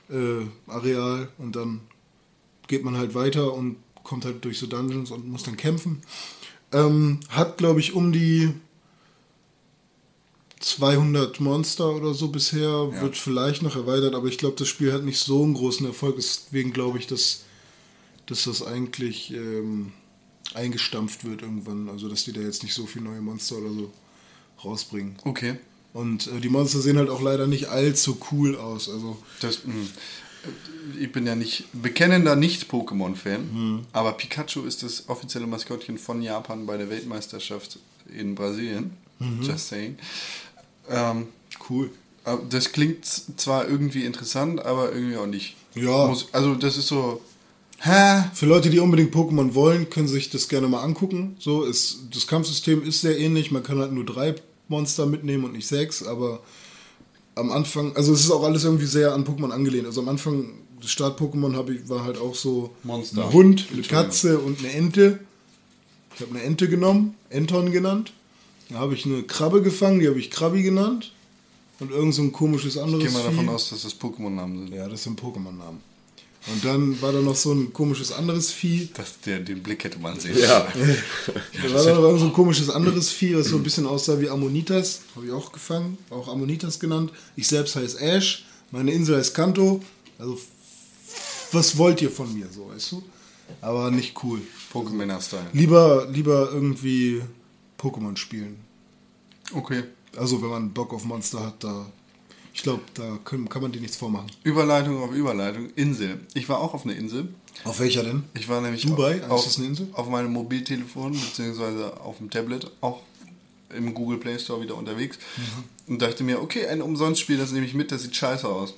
äh, Areal und dann geht man halt weiter und kommt halt durch so Dungeons und muss dann kämpfen. Ähm, hat, glaube ich, um die 200 Monster oder so bisher, wird vielleicht noch erweitert, aber ich glaube, das Spiel hat nicht so einen großen Erfolg, deswegen glaube ich, dass, dass das eigentlich ähm, eingestampft wird irgendwann, also dass die da jetzt nicht so viele neue Monster oder so rausbringen. Okay. Und äh, die Monster sehen halt auch leider nicht allzu cool aus, also Das, mh. ich bin ja nicht bekennender Nicht-Pokémon-Fan, aber Pikachu ist das offizielle Maskottchen von Japan bei der Weltmeisterschaft in Brasilien. Just saying. Ähm, cool. aber das klingt zwar irgendwie interessant, aber irgendwie auch nicht. Ja. Muss, also das ist so. Hä? Für Leute, die unbedingt Pokémon wollen, können sich das gerne mal angucken. So ist das Kampfsystem ist sehr ähnlich. Man kann halt nur drei Monster mitnehmen und nicht sechs. Aber am Anfang, also es ist auch alles irgendwie sehr an Pokémon angelehnt. Also am Anfang des Start-Pokémon habe ich war halt auch so Monster. ein Hund, eine. Katze und eine Ente. Ich habe eine Ente genommen, Enton genannt. Da habe ich eine Krabbe gefangen, die habe ich Krabbi genannt. Und irgend so ein komisches anderes Ich gehe mal davon Vieh. aus, dass das Pokémon-Namen sind. Ja, das sind Pokémon-Namen. Und dann war da noch so ein komisches anderes Vieh. Das, der, den Blick hätte man sehen. Ja. [laughs] Da war da noch so ein komisches anderes Vieh, was so ein bisschen aussah wie Ammonitas. Habe ich auch gefangen, auch Ammonitas genannt. Ich selbst heiße Ash, meine Insel heißt Kanto. Also, was wollt ihr von mir, so, weißt du? Aber nicht cool. Pokémon-Style. Lieber, lieber irgendwie Pokémon spielen. Okay. Also, wenn man Bock auf Monster hat, da. Ich glaube, da können, kann man dir nichts vormachen. Überleitung auf Überleitung. Insel. Ich war auch auf einer Insel. Auf welcher denn? Ich war nämlich Dubai? auf, Ist das eine Insel? auf meinem Mobiltelefon beziehungsweise auf dem Tablet auch im Google Play Store wieder unterwegs Mhm. und dachte mir, okay, ein Umsonstspiel, das nehme ich mit, das sieht scheiße aus.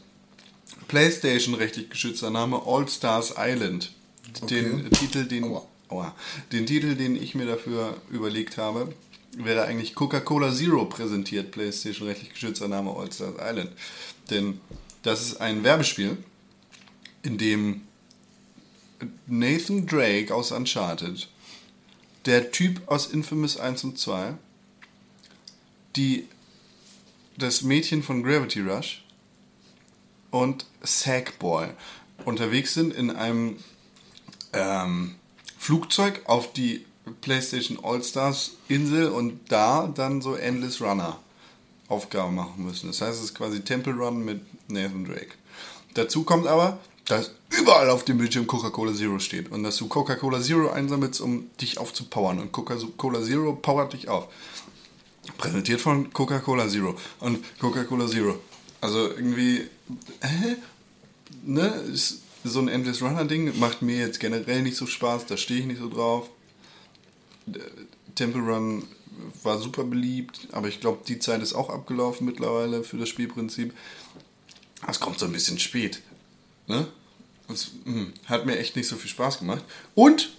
PlayStation rechtlich geschützter Name All Stars Island. Den Okay. Titel, den, Aua. Aua, den Titel, den ich mir dafür überlegt habe, wäre eigentlich Coca-Cola Zero präsentiert, PlayStation rechtlich geschützter Name All Stars Island. Denn das ist ein Werbespiel, in dem Nathan Drake aus Uncharted, der Typ aus Infamous 1 und 2, die, das Mädchen von Gravity Rush und Sackboy unterwegs sind in einem ähm, Flugzeug auf die PlayStation All-Stars Insel und da dann so Endless Runner Aufgaben machen müssen. Das heißt, es ist quasi Temple Run mit Nathan Drake. Dazu kommt aber, dass überall auf dem Bildschirm Coca-Cola Zero steht und dass du Coca-Cola Zero einsammelst, um dich aufzupowern und Coca-Cola Zero powert dich auf. Präsentiert von Coca-Cola Zero und Coca-Cola Zero. Also irgendwie, hä? Ne, ist so ein Endless Runner Ding macht mir jetzt generell nicht so Spaß, da stehe ich nicht so drauf. Temple Run war super beliebt, aber ich glaube, die Zeit ist auch abgelaufen mittlerweile für das Spielprinzip. Es kommt so ein bisschen spät. Ne? Das mh, hat mir echt nicht so viel Spaß gemacht. Und,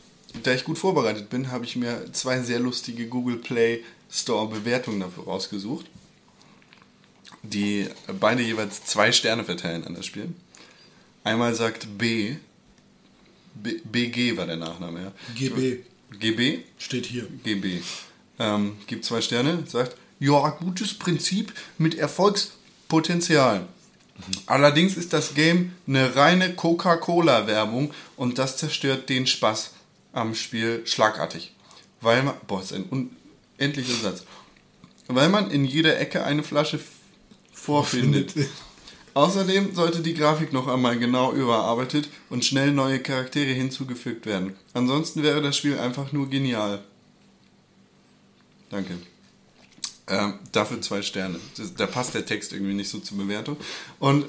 da ich gut vorbereitet bin, habe ich mir zwei sehr lustige Google Play Store Bewertungen dafür rausgesucht, die beide jeweils zwei Sterne verteilen an das Spiel. Einmal sagt B, B BG war der Nachname, ja. GB GB, steht hier. GB. Ähm, gibt zwei Sterne, sagt, ja, gutes Prinzip mit Erfolgspotenzial. Allerdings ist das Game eine reine Coca-Cola-Werbung und das zerstört den Spaß am Spiel schlagartig. Weil man, boah, ist ein unendlicher Satz. weil man in jeder Ecke eine Flasche vorfindet. Außerdem sollte die Grafik noch einmal genau überarbeitet und schnell neue Charaktere hinzugefügt werden. Ansonsten wäre das Spiel einfach nur genial. Danke. Ähm, dafür zwei Sterne. Das, da passt der Text irgendwie nicht so zur Bewertung. Und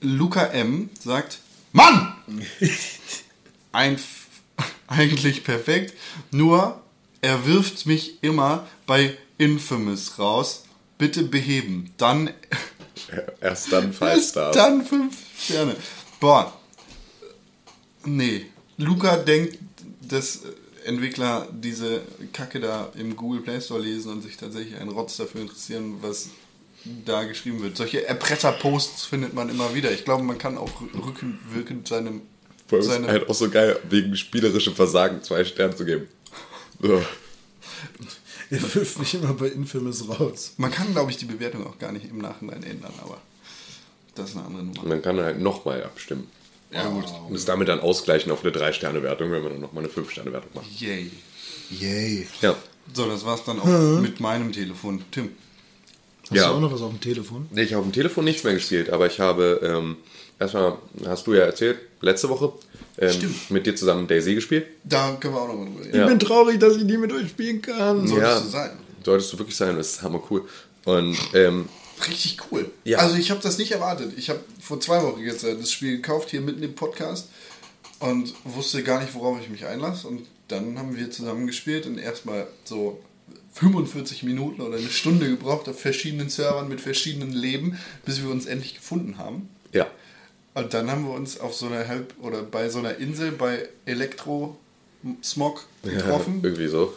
Luca M. sagt: Mann! [laughs] Ein, [laughs] eigentlich perfekt, nur er wirft mich immer bei Infamous raus. Bitte beheben. Dann [laughs] Erst dann Five Erst Stars. Dann fünf Sterne. Boah. Nee. Luca denkt, dass Entwickler diese Kacke da im Google Play Store lesen und sich tatsächlich einen Rotz dafür interessieren, was da geschrieben wird. Solche Erpresser-Posts findet man immer wieder. Ich glaube, man kann auch rückwirkend seinem, Vor allem ist halt auch so geil, wegen spielerischem Versagen zwei Sterne zu geben. So. [laughs] Er wirft mich immer bei Infamous raus. Man kann, glaube ich, die Bewertung auch gar nicht im Nachhinein ändern, aber das ist eine andere Nummer. Und dann kann er halt nochmal abstimmen. Ja, gut. Und es damit dann ausgleichen auf eine 3-Sterne-Wertung, wenn wir dann nochmal eine 5-Sterne-Wertung machen. Yay. Yay. Ja. So, das war's dann auch mit meinem Telefon. Tim. Hast Ja. du auch noch was auf dem Telefon? Nee, ich habe am Telefon nichts mehr gespielt, aber ich habe, ähm, erstmal hast du ja erzählt, letzte Woche, ähm, mit dir zusammen Daisy gespielt. Da können wir auch noch mal drüber reden. Ja. Ich bin traurig, dass ich nie mit euch spielen kann. Solltest ja, du sein. Solltest du wirklich sein, das ist hammer cool. Und ähm, Richtig cool. Ja. Also ich habe das nicht erwartet. Ich habe vor zwei Wochen jetzt äh, das Spiel gekauft, hier mitten im Podcast und wusste gar nicht, worauf ich mich einlasse. Und dann haben wir zusammen gespielt und erstmal so 45 Minuten oder eine Stunde gebraucht auf verschiedenen Servern mit verschiedenen Leben, bis wir uns endlich gefunden haben. ja, Und dann haben wir uns auf so einer halb oder bei so einer Insel bei Elektro-Smog getroffen. [laughs] irgendwie so.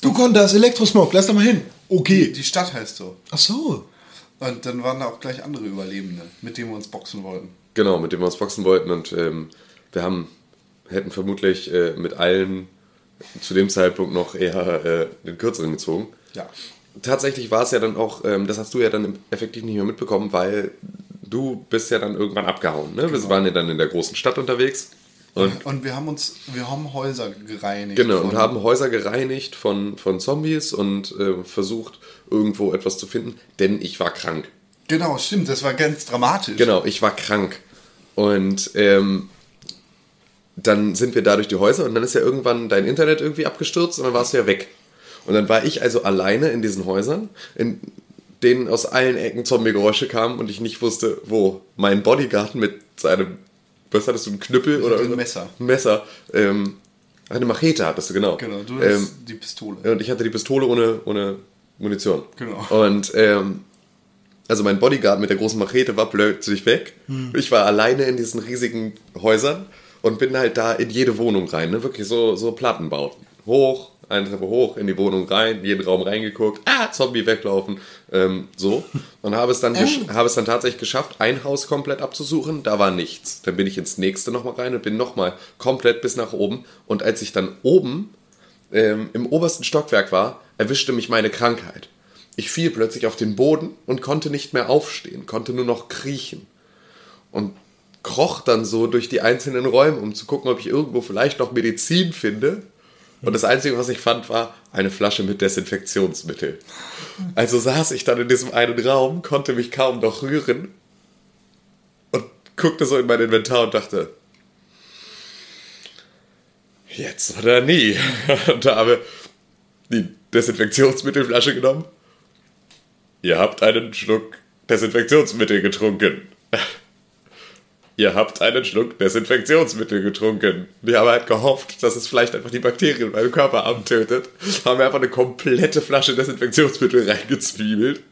Du konntest Elektrosmog, lass da mal hin. Okay. Die Stadt heißt so. Ach so. Und dann waren da auch gleich andere Überlebende, mit denen wir uns boxen wollten. Genau, mit dem wir uns boxen wollten und ähm, wir haben, hätten vermutlich äh, mit allen zu dem Zeitpunkt noch eher äh, den kürzeren gezogen. Ja. Tatsächlich war es ja dann auch, ähm, das hast du ja dann effektiv nicht mehr mitbekommen, weil du bist ja dann irgendwann abgehauen. Ne? Wir waren ja dann in der großen Stadt unterwegs und Und wir haben uns, wir haben Häuser gereinigt. Genau, und haben Häuser gereinigt von, von Zombies und äh, versucht, irgendwo etwas zu finden, denn ich war krank. Genau, stimmt, das war ganz dramatisch. Genau, ich war krank. Und ähm, dann sind wir da durch die Häuser und dann ist ja irgendwann dein Internet irgendwie abgestürzt und dann warst du ja weg. Und dann war ich also alleine in diesen Häusern, in denen aus allen Ecken Zombie-Geräusche kamen und ich nicht wusste, wo. Mein Bodyguard mit seinem, was hattest du, ein Knüppel oder ein? Messer. Ein Messer. Ähm, eine Machete hattest du, genau. Genau, du hast ähm, die Pistole. und ich hatte die Pistole ohne, ohne Munition. Genau. Und ähm, also mein Bodyguard mit der großen Machete war plötzlich weg. Ich war alleine in diesen riesigen Häusern und bin halt da in jede Wohnung rein. Ne? Wirklich so, so Plattenbauten. Hoch, eine Treppe hoch, in die Wohnung rein, jeden Raum reingeguckt. Ah, Zombie weglaufen. Ähm, so. Und habe es, dann gesch- habe es dann tatsächlich geschafft, ein Haus komplett abzusuchen. Da war nichts. Dann bin ich ins nächste nochmal rein und bin nochmal komplett bis nach oben. Und als ich dann oben ähm, im obersten Stockwerk war, erwischte mich meine Krankheit. Ich fiel plötzlich auf den Boden und konnte nicht mehr aufstehen, konnte nur noch kriechen. Und kroch dann so durch die einzelnen Räume, um zu gucken, ob ich irgendwo vielleicht noch Medizin finde. Und das Einzige, was ich fand, war eine Flasche mit Desinfektionsmittel. Also saß ich dann in diesem einen Raum, konnte mich kaum noch rühren und guckte so in mein Inventar und dachte, jetzt oder nie. [laughs] Und habe die Desinfektionsmittelflasche genommen. Ihr habt einen Schluck Desinfektionsmittel getrunken. Ihr habt einen Schluck Desinfektionsmittel getrunken. Die haben halt gehofft, dass es vielleicht einfach die Bakterien in meinem Körper abtötet. Haben mir einfach eine komplette Flasche Desinfektionsmittel [laughs] reingezwiebelt.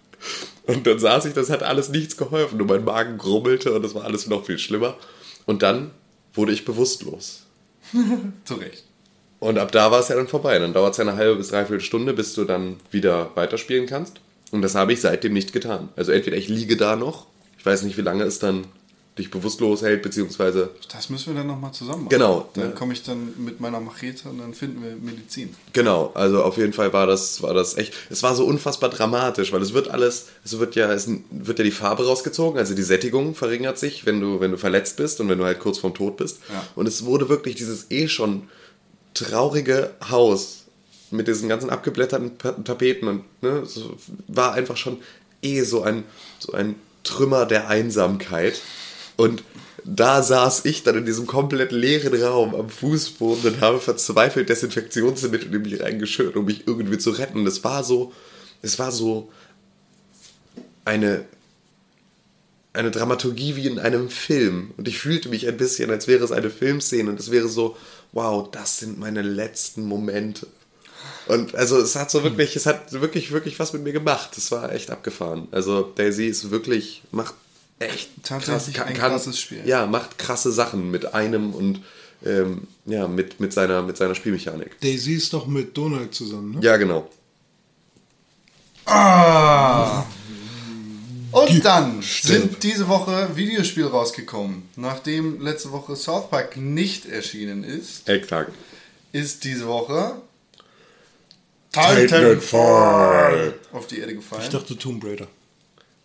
Und dann saß ich, das hat alles nichts geholfen. Nur mein Magen grummelte und das war alles noch viel schlimmer. Und dann wurde ich bewusstlos. [laughs] Zu Recht. Und ab da war es ja dann vorbei. Dann dauert es ja eine halbe bis dreiviertel Stunde, bis du dann wieder weiterspielen kannst. Und das habe ich seitdem nicht getan. Also entweder ich liege da noch, ich weiß nicht, wie lange es dann dich bewusstlos hält, beziehungsweise Das müssen wir dann nochmal zusammen machen. Genau. Dann Ja. komme ich dann mit meiner Machete und dann finden wir Medizin. Genau, also auf jeden Fall war das, war das echt, es war so unfassbar dramatisch, weil es wird alles, es wird ja, es wird ja die Farbe rausgezogen, also die Sättigung verringert sich, wenn du, wenn du verletzt bist und wenn du halt kurz vorm Tod bist. Ja. Und es wurde wirklich dieses eh schon traurige Haus mit diesen ganzen abgeblätterten Tapeten und ne, war einfach schon eh so ein, so ein Trümmer der Einsamkeit. Und da saß ich dann in diesem komplett leeren Raum am Fußboden und habe verzweifelt Desinfektionsmittel in mich reingeschüttet, um mich irgendwie zu retten. Es war so, es war so eine, eine Dramaturgie wie in einem Film. Und ich fühlte mich ein bisschen, als wäre es eine Filmszene. Und es wäre so, wow, das sind meine letzten Momente. Und also es hat so wirklich, es hat wirklich, wirklich was mit mir gemacht. Es war echt abgefahren. Also Daisy ist wirklich, macht echt Tatsächlich ein krasses Spiel. Ja, macht krasse Sachen mit einem und ähm, ja, mit, mit, seiner, mit seiner Spielmechanik. Daisy ist doch mit Donald zusammen, ne? Ja, genau. Und dann sind diese Woche Videospiele rausgekommen. Nachdem letzte Woche South Park nicht erschienen ist, Exakt. ist diese Woche Titanfall. auf die Erde gefallen. Ich dachte Tomb Raider.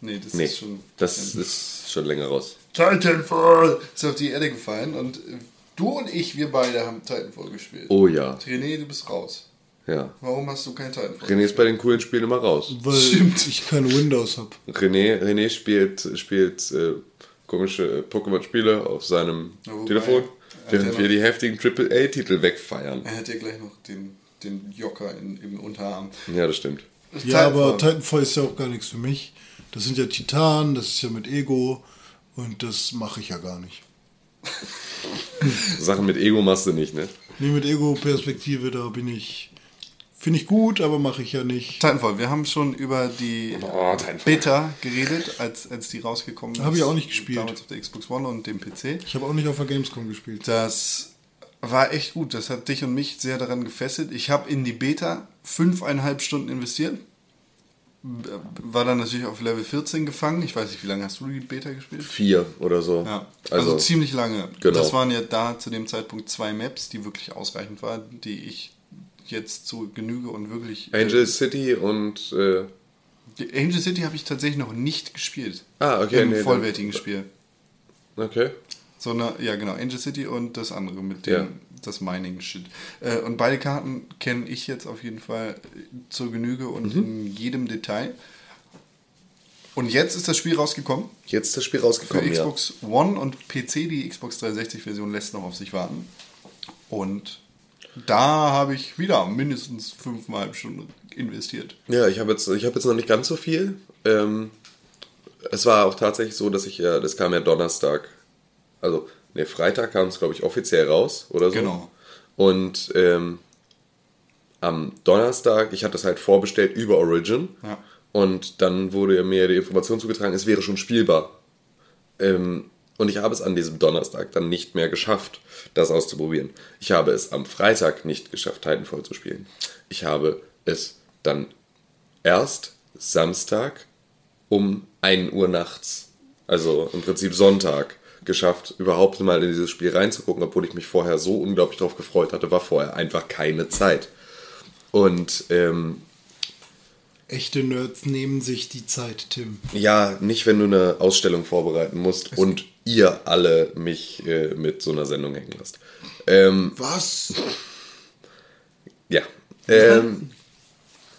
Nee, das Nee, ist schon. das ist schon länger raus. Titanfall ist auf die Erde gefallen und äh, du und ich, wir beide haben Titanfall gespielt. Oh ja, René, du bist raus. ja. Warum hast du kein Titanfall? René ist bei den coolen Spielen immer raus. Weil Stimmt. ich kein Windows habe. René, René spielt, spielt äh, komische äh, Pokémon-Spiele auf seinem Ja, wobei, Telefon, während wir die heftigen AAA-Titel wegfeiern. Er hat ja gleich noch den, den Jocker in, im Unterarm. Ja, das stimmt. Ja, aber Titanfall. Titanfall ist ja auch gar nichts für mich. Das sind ja Titanen, das ist ja mit Ego und das mache ich ja gar nicht. [laughs] Sachen mit Ego machst du nicht, ne? Nee, mit Ego-Perspektive, da bin ich. Finde ich gut, aber mache ich ja nicht. Titanfall, wir haben schon über die Oh. Beta geredet, als, als die rausgekommen ist. Hab ich auch nicht gespielt. Damals auf der Xbox One und dem PC. Ich habe auch nicht auf der Gamescom gespielt. Das war echt gut. Das hat dich und mich sehr daran gefesselt. Ich habe in die Beta fünfeinhalb Stunden investiert. War dann natürlich auf Level 14 gefangen. Ich weiß nicht, wie lange hast du die Beta gespielt? Vier oder so. Ja, also, Also, ziemlich lange. genau. Das waren ja da zu dem Zeitpunkt zwei Maps, die wirklich ausreichend waren, die ich jetzt zu Genüge und wirklich. Angel City und äh, Angel City habe ich tatsächlich noch nicht gespielt. Ah, okay, Im nee, dann- vollwertigen Spiel. okay. Sondern, ja genau, Angel City und das andere mit dem, Ja. das Mining-Shit. Äh, und beide Karten kenne ich jetzt auf jeden Fall äh, zur Genüge und Mhm. in jedem Detail. Und jetzt ist das Spiel rausgekommen. Jetzt ist das Spiel Für rausgekommen, ja. Xbox One und PC. Die Xbox 360-Version lässt noch auf sich warten. Und da habe ich wieder mindestens fünfeinhalb Stunden investiert. Ja, ich habe jetzt, ich hab jetzt noch nicht ganz so viel. Ähm, es war auch tatsächlich so, dass ich ja, das kam ja Donnerstag, also, ne, Freitag kam es, glaube ich, offiziell raus oder so. Genau. Und ähm, am Donnerstag, ich hatte es halt vorbestellt über Origin. Ja. Und dann wurde mir die Information zugetragen, es wäre schon spielbar. Ähm, und ich habe es an diesem Donnerstag dann nicht mehr geschafft, das auszuprobieren. Ich habe es am Freitag nicht geschafft, Titanfall zu spielen. Ich habe es dann erst Samstag um 1 Uhr nachts, also im Prinzip Sonntag, geschafft, überhaupt mal in dieses Spiel reinzugucken, obwohl ich mich vorher so unglaublich darauf gefreut hatte, war vorher einfach keine Zeit. Und ähm, Echte Nerds nehmen sich die Zeit, Tim. Ja, nicht, wenn du eine Ausstellung vorbereiten musst und ihr alle mich äh, mit so einer Sendung hängen lasst. Ähm, Was? ja. Ähm,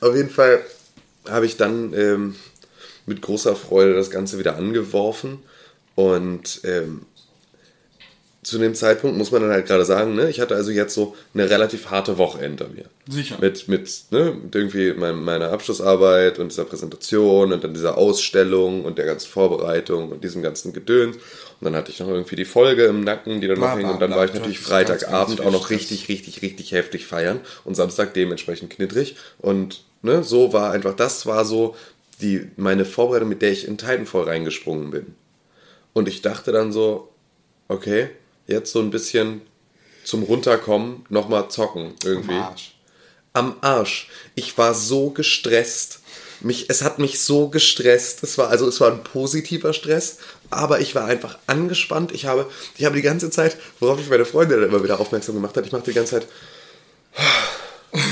auf jeden Fall habe ich dann ähm, mit großer Freude das Ganze wieder angeworfen und ähm, zu dem Zeitpunkt muss man dann halt gerade sagen, ne, ich hatte also jetzt so eine relativ harte Woche hinter mir. Sicher. Mit, mit, ne, mit irgendwie mein, meiner Abschlussarbeit und dieser Präsentation und dann dieser Ausstellung und der ganzen Vorbereitung und diesem ganzen Gedöns. Und dann hatte ich noch irgendwie die Folge im Nacken, die dann Bla, noch hing. Und dann bla. war ich natürlich Freitagabend auch noch richtig, richtig, richtig heftig feiern und Samstag dementsprechend knittrig. Und ne, so war einfach, das war so die, meine Vorbereitung, mit der ich in Titanfall reingesprungen bin. Und ich dachte dann so, okay, jetzt so ein bisschen zum Runterkommen, nochmal zocken irgendwie. Am Arsch. Am Arsch. Ich war so gestresst. Mich, es hat mich so gestresst. Es war, also es war ein positiver Stress, aber ich war einfach angespannt. Ich habe, ich habe die ganze Zeit, worauf ich meine Freundin dann immer wieder aufmerksam gemacht hat, ich machte die ganze Zeit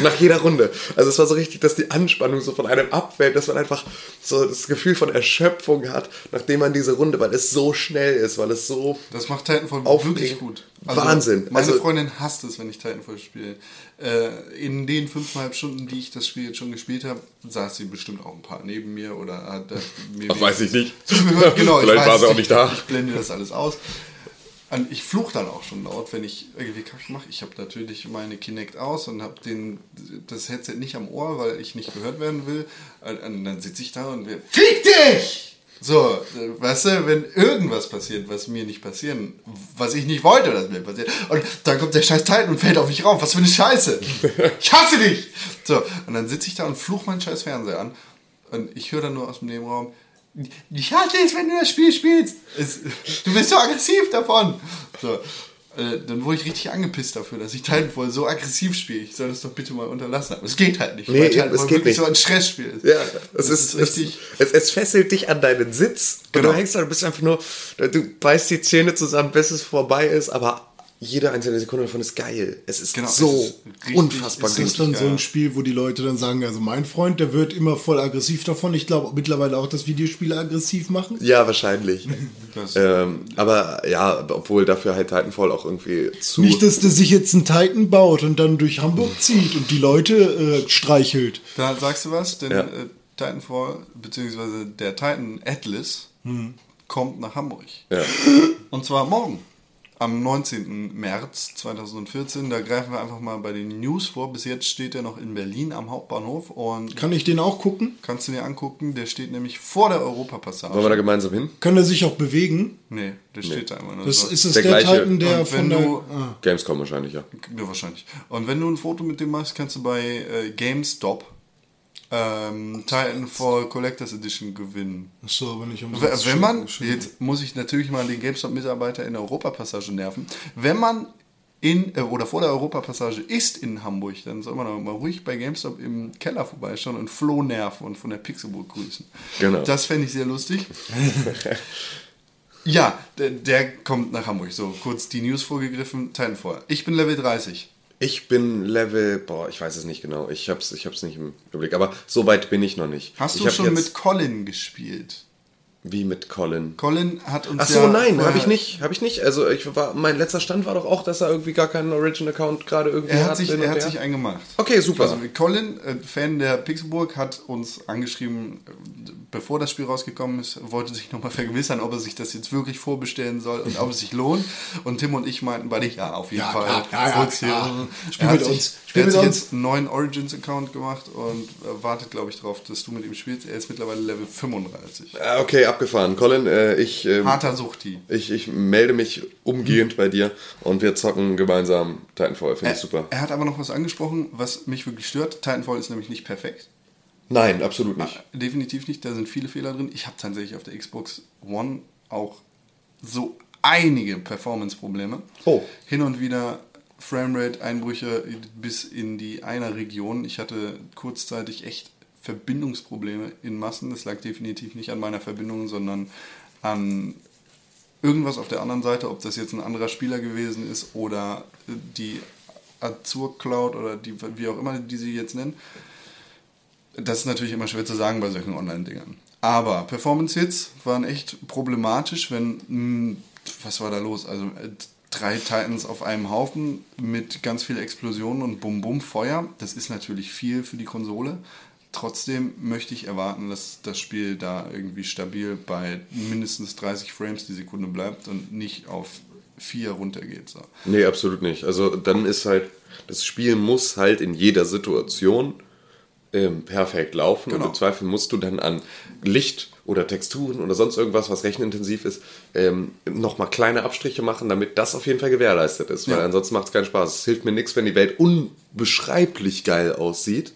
Nach jeder Runde. Also es war so richtig, dass die Anspannung so von einem abfällt, dass man einfach so das Gefühl von Erschöpfung hat, nachdem man diese Runde, weil es so schnell ist, weil es so... Das macht Titanfall wirklich gut. Wahnsinn. Meine Also- Freundin hasst es, wenn ich Titanfall spiele. Äh, in den fünfeinhalb Stunden, die ich das Spiel jetzt schon gespielt habe, saß sie bestimmt auch ein paar neben mir oder hat äh, [laughs] mir Ach, weiß ich nicht. Genau, [laughs] ich Vielleicht weiß war sie auch nicht da. Ich blende das alles aus. Und ich fluch dann auch schon laut, wenn ich irgendwie Kack mache. Ich habe natürlich meine Kinect aus und habe das Headset nicht am Ohr, weil ich nicht gehört werden will. Und dann sitze ich da und wir, fick dich! So, äh, weißt du, wenn irgendwas passiert, was mir nicht passieren, was ich nicht wollte, dass mir passiert, und dann kommt der scheiß Titan und fällt auf mich rauf, was für eine Scheiße! Ich hasse dich! So, und dann sitze ich da und fluch meinen scheiß Fernseher an und ich höre dann nur aus dem Nebenraum, ich hasse es, wenn du das Spiel spielst. Es, du bist so aggressiv davon. So, äh, dann wurde ich richtig angepisst dafür, dass ich Titanfall so aggressiv spiele. Ich soll das doch bitte mal unterlassen. Aber es geht halt nicht. Nee, weil Titanfall es geht wirklich nicht. so ein Stressspiel ist. Ja, es ist, ist richtig- Es, es, es fesselt dich an deinen Sitz. Und Genau. du hängst da, du bist einfach nur, du beißt die Zähne zusammen, bis es vorbei ist, aber jede einzelne Sekunde davon ist geil. Es ist Genau, es so ist richtig- unfassbar es Das gut. ist dann so geil. ein Spiel, wo die Leute dann sagen, also mein Freund, der wird immer voll aggressiv davon. Ich glaube mittlerweile auch, dass Videospiele aggressiv machen. Ja, wahrscheinlich. Das- ähm, aber ja, obwohl dafür halt Titanfall auch irgendwie zu. Nicht, dass der sich jetzt einen Titan baut und dann durch Hamburg zieht und die Leute äh, streichelt. Da sagst du was, denn Ja. äh, Titanfall, beziehungsweise der Titan Atlas, kommt nach Hamburg. ja. Und zwar morgen, am 19. März 2014. Da greifen wir einfach mal bei den News vor. Bis jetzt steht er noch in Berlin am Hauptbahnhof und Kann ich den auch gucken? kannst du dir angucken. Der steht nämlich vor der Europapassage. Wollen wir da gemeinsam hin? Kann er sich auch bewegen? Nee, der steht da immer nur Das so. ist es Der der, gleiche. Titan, der von der. du- Ah. Gamescom wahrscheinlich, ja. Ja, wahrscheinlich. Und wenn du ein Foto mit dem machst, kannst du bei äh, GameStop ähm, Titanfall Collectors Edition gewinnen. Achso, aber nicht um Wenn man, jetzt muss ich natürlich mal den GameStop-Mitarbeiter in der Europapassage nerven, wenn man in äh, oder vor der Europapassage ist in Hamburg, dann soll man aber mal ruhig bei GameStop im Keller vorbeischauen und Flo nerven und von der Pixelburg grüßen. Genau. Das fände ich sehr lustig. [laughs] ja, der, der kommt nach Hamburg. So, kurz die News vorgegriffen, Titanfall. Ich bin Level 30. Ich bin Level, boah, ich weiß es nicht genau. Ich hab's, ich hab's nicht im Überblick. Aber so weit bin ich noch nicht. Hast ich du schon jetzt- mit Colin gespielt? Wie mit Colin? Colin hat uns Ach so, ja nein, habe ich nicht, habe ich nicht. Also ich war, mein letzter Stand war doch auch, dass er irgendwie gar keinen Origin-Account gerade irgendwie Er hat hat. sich, er hat sich einen gemacht. Okay, super. Also Colin, äh, Fan der Pixelburg, hat uns angeschrieben, äh, bevor das Spiel rausgekommen ist, wollte sich nochmal vergewissern, ob er sich das jetzt wirklich vorbestellen soll und ob es sich lohnt. Und Tim und ich meinten beide, ja, auf jeden Ja, Fall. ja, ja, ja, ja. Spiel mit sich, uns. Spiel er hat sich uns. jetzt einen neuen Origins-Account gemacht und äh, wartet, glaube ich, darauf, dass du mit ihm spielst. Er ist mittlerweile Level 35. Ah, Okay, abgefahren. Colin, äh, ich, ähm, Harter Suchti. ich, ich melde mich umgehend bei dir und wir zocken gemeinsam Titanfall. Finde ich super. Er hat aber noch was angesprochen, was mich wirklich stört. Titanfall ist nämlich nicht perfekt. Nein, absolut nicht. Definitiv nicht, da sind viele Fehler drin. Ich habe tatsächlich auf der Xbox One auch so einige Performance-Probleme. Oh. Hin und wieder Framerate-Einbrüche bis in die einer Region. Ich hatte kurzzeitig echt Verbindungsprobleme in Massen. Das lag definitiv nicht an meiner Verbindung, sondern an irgendwas auf der anderen Seite, ob das jetzt ein anderer Spieler gewesen ist oder die Azure Cloud oder die, wie auch immer die sie jetzt nennen. Das ist natürlich immer schwer zu sagen bei solchen Online-Dingern. Aber Performance-Hits waren echt problematisch, wenn, mh, was war da los? Also äh, drei Titans auf einem Haufen mit ganz viel Explosionen und Bum-Bum-Feuer. Das ist natürlich viel für die Konsole. Trotzdem möchte ich erwarten, dass das Spiel da irgendwie stabil bei mindestens 30 Frames die Sekunde bleibt und nicht auf 4 runtergeht. So. Nee, absolut nicht. Also dann ist halt, das Spiel muss halt in jeder Situation ähm, perfekt laufen Genau. und im Zweifel musst du dann an Licht oder Texturen oder sonst irgendwas, was rechenintensiv ist, ähm, nochmal kleine Abstriche machen, damit das auf jeden Fall gewährleistet ist, weil Ja. ansonsten macht es keinen Spaß. Es hilft mir nichts, wenn die Welt unbeschreiblich geil aussieht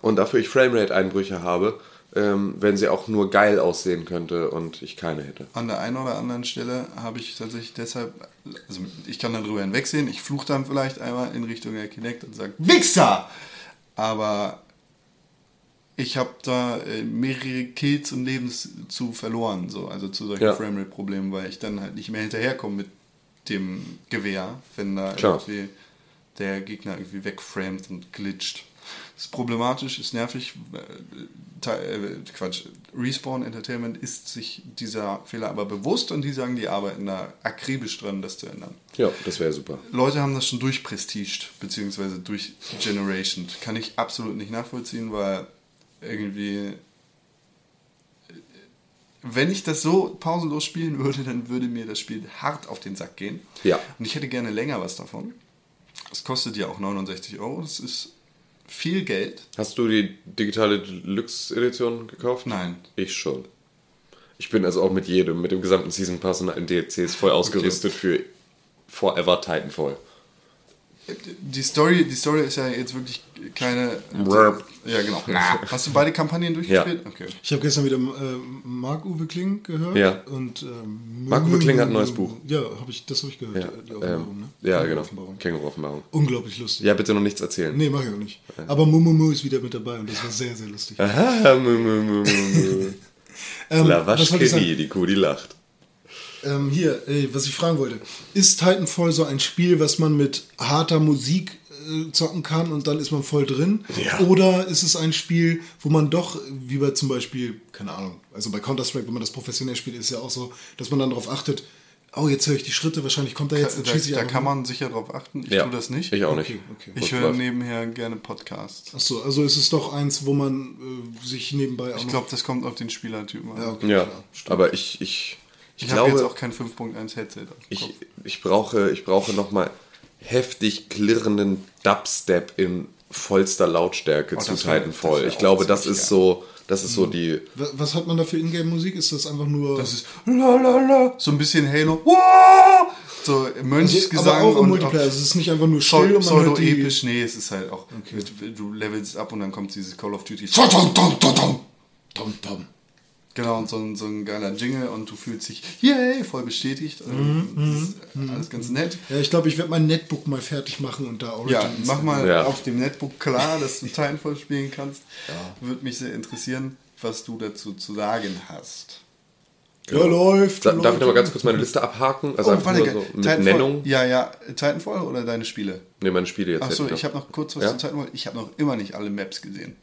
und dafür ich Framerate-Einbrüche habe, ähm, wenn sie auch nur geil aussehen könnte und ich keine hätte. An der einen oder anderen Stelle habe ich tatsächlich deshalb, also ich kann dann drüber hinwegsehen, ich fluche dann vielleicht einmal in Richtung der Kinect und sage, Wichser! Aber ich habe da äh, mehrere Kills und Lebens zu verloren, so, also zu solchen Ja. Framerate-Problemen, weil ich dann halt nicht mehr hinterherkomme mit dem Gewehr, wenn da Klar. irgendwie der Gegner irgendwie wegframed und glitscht. Ist problematisch, ist nervig. Äh, äh, Quatsch. Respawn Entertainment ist sich dieser Fehler aber bewusst und die sagen, die arbeiten da akribisch dran, das zu ändern. Ja, das wäre super. Leute haben das schon durchprestiged, beziehungsweise durch Generation. Kann ich absolut nicht nachvollziehen, weil irgendwie. Wenn ich das so pausenlos spielen würde, dann würde mir das Spiel hart auf den Sack gehen. Ja. Und ich hätte gerne länger was davon. Es kostet ja auch 69 Euro. Das ist viel Geld. Hast du die digitale Deluxe-Edition gekauft? Nein. Ich schon. Ich bin also auch mit jedem, mit dem gesamten Season Pass und allen DLCs voll ausgerüstet für Forever Titanfall. Die Story, die Story ist ja jetzt wirklich keine. Ja, genau. [laughs] Hast du beide Kampagnen durchgespielt? Okay. Ich habe gestern wieder äh, Marc-Uwe Kling gehört. Ja. Und, ähm, Marc-Uwe Kling hat ein neues Buch. Ja, hab ich, das habe ich gehört. Ja, die Offenbarung, ähm, ne? ja genau. Offenbarung. Känguru-Offenbarung. Unglaublich lustig. Ja, bitte noch nichts erzählen. Nee, mach ich auch nicht. Aber Mumumu ist wieder mit dabei und das war sehr, sehr lustig. Ah, mu, mu, mu, mu, [laughs] mu. Ähm, La die Kuh, die lacht. Ähm, hier, ey, was ich fragen wollte. Ist Titanfall so ein Spiel, was man mit harter Musik äh, zocken kann und dann ist man voll drin? Ja. Oder ist es ein Spiel, wo man doch, wie bei zum Beispiel, keine Ahnung, also bei Counter-Strike, wenn man das professionell spielt, ist ja auch so, dass man dann darauf achtet, oh, jetzt höre ich die Schritte, wahrscheinlich kommt da jetzt, dann Da, schieße ich da kann man sicher drauf achten. Ich Ja, tue das nicht. Ich auch nicht. Okay, okay. Ich höre nebenher gerne Podcasts. Achso, also ist es doch eins, wo man äh, sich nebenbei auch Ich glaube, das kommt auf den Spielertypen an. Ja, okay, Ja, klar, aber ich, ich, ich, ich habe glaube, jetzt auch kein 5.1 Headset. ich, ich brauche, ich brauche nochmal heftig klirrenden Dubstep in vollster Lautstärke Oh, zu Titanfall. Ich glaube, das ist geil. so, das ist so die, Wa- Was hat man da für Ingame-Musik? Ist das einfach nur. Das ist lalalala, so ein bisschen Halo. Wow! So also, Mönchsgesang aber auch im und Multiplayer. Also es ist nicht einfach nur still und man hört die. pseudo-episch. Nee, es ist halt auch, du levelst ab und dann kommt dieses Call of Duty. Tom, tom, tom, tom. Tom, Tom. Genau, und so ein, so ein geiler Jingle und du fühlst dich, yay, voll bestätigt. Mhm, das ist alles ganz nett. Ja, ich glaube, ich werde mein Netbook mal fertig machen und da Origins. Ja, mach mal Ja. auf dem Netbook klar, dass du Titanfall spielen kannst. Würde mich sehr interessieren, was du dazu zu sagen hast. Ja, läuft. Da, darf ich läuft. nochmal ganz kurz meine Liste abhaken? Also einfach nur so mit Titanfall, Nennung. Ja, ja, Titanfall oder deine Spiele? Ne, meine Spiele jetzt. Achso, ich habe noch kurz was Ja? zu Titanfall. Ich habe noch immer nicht alle Maps gesehen,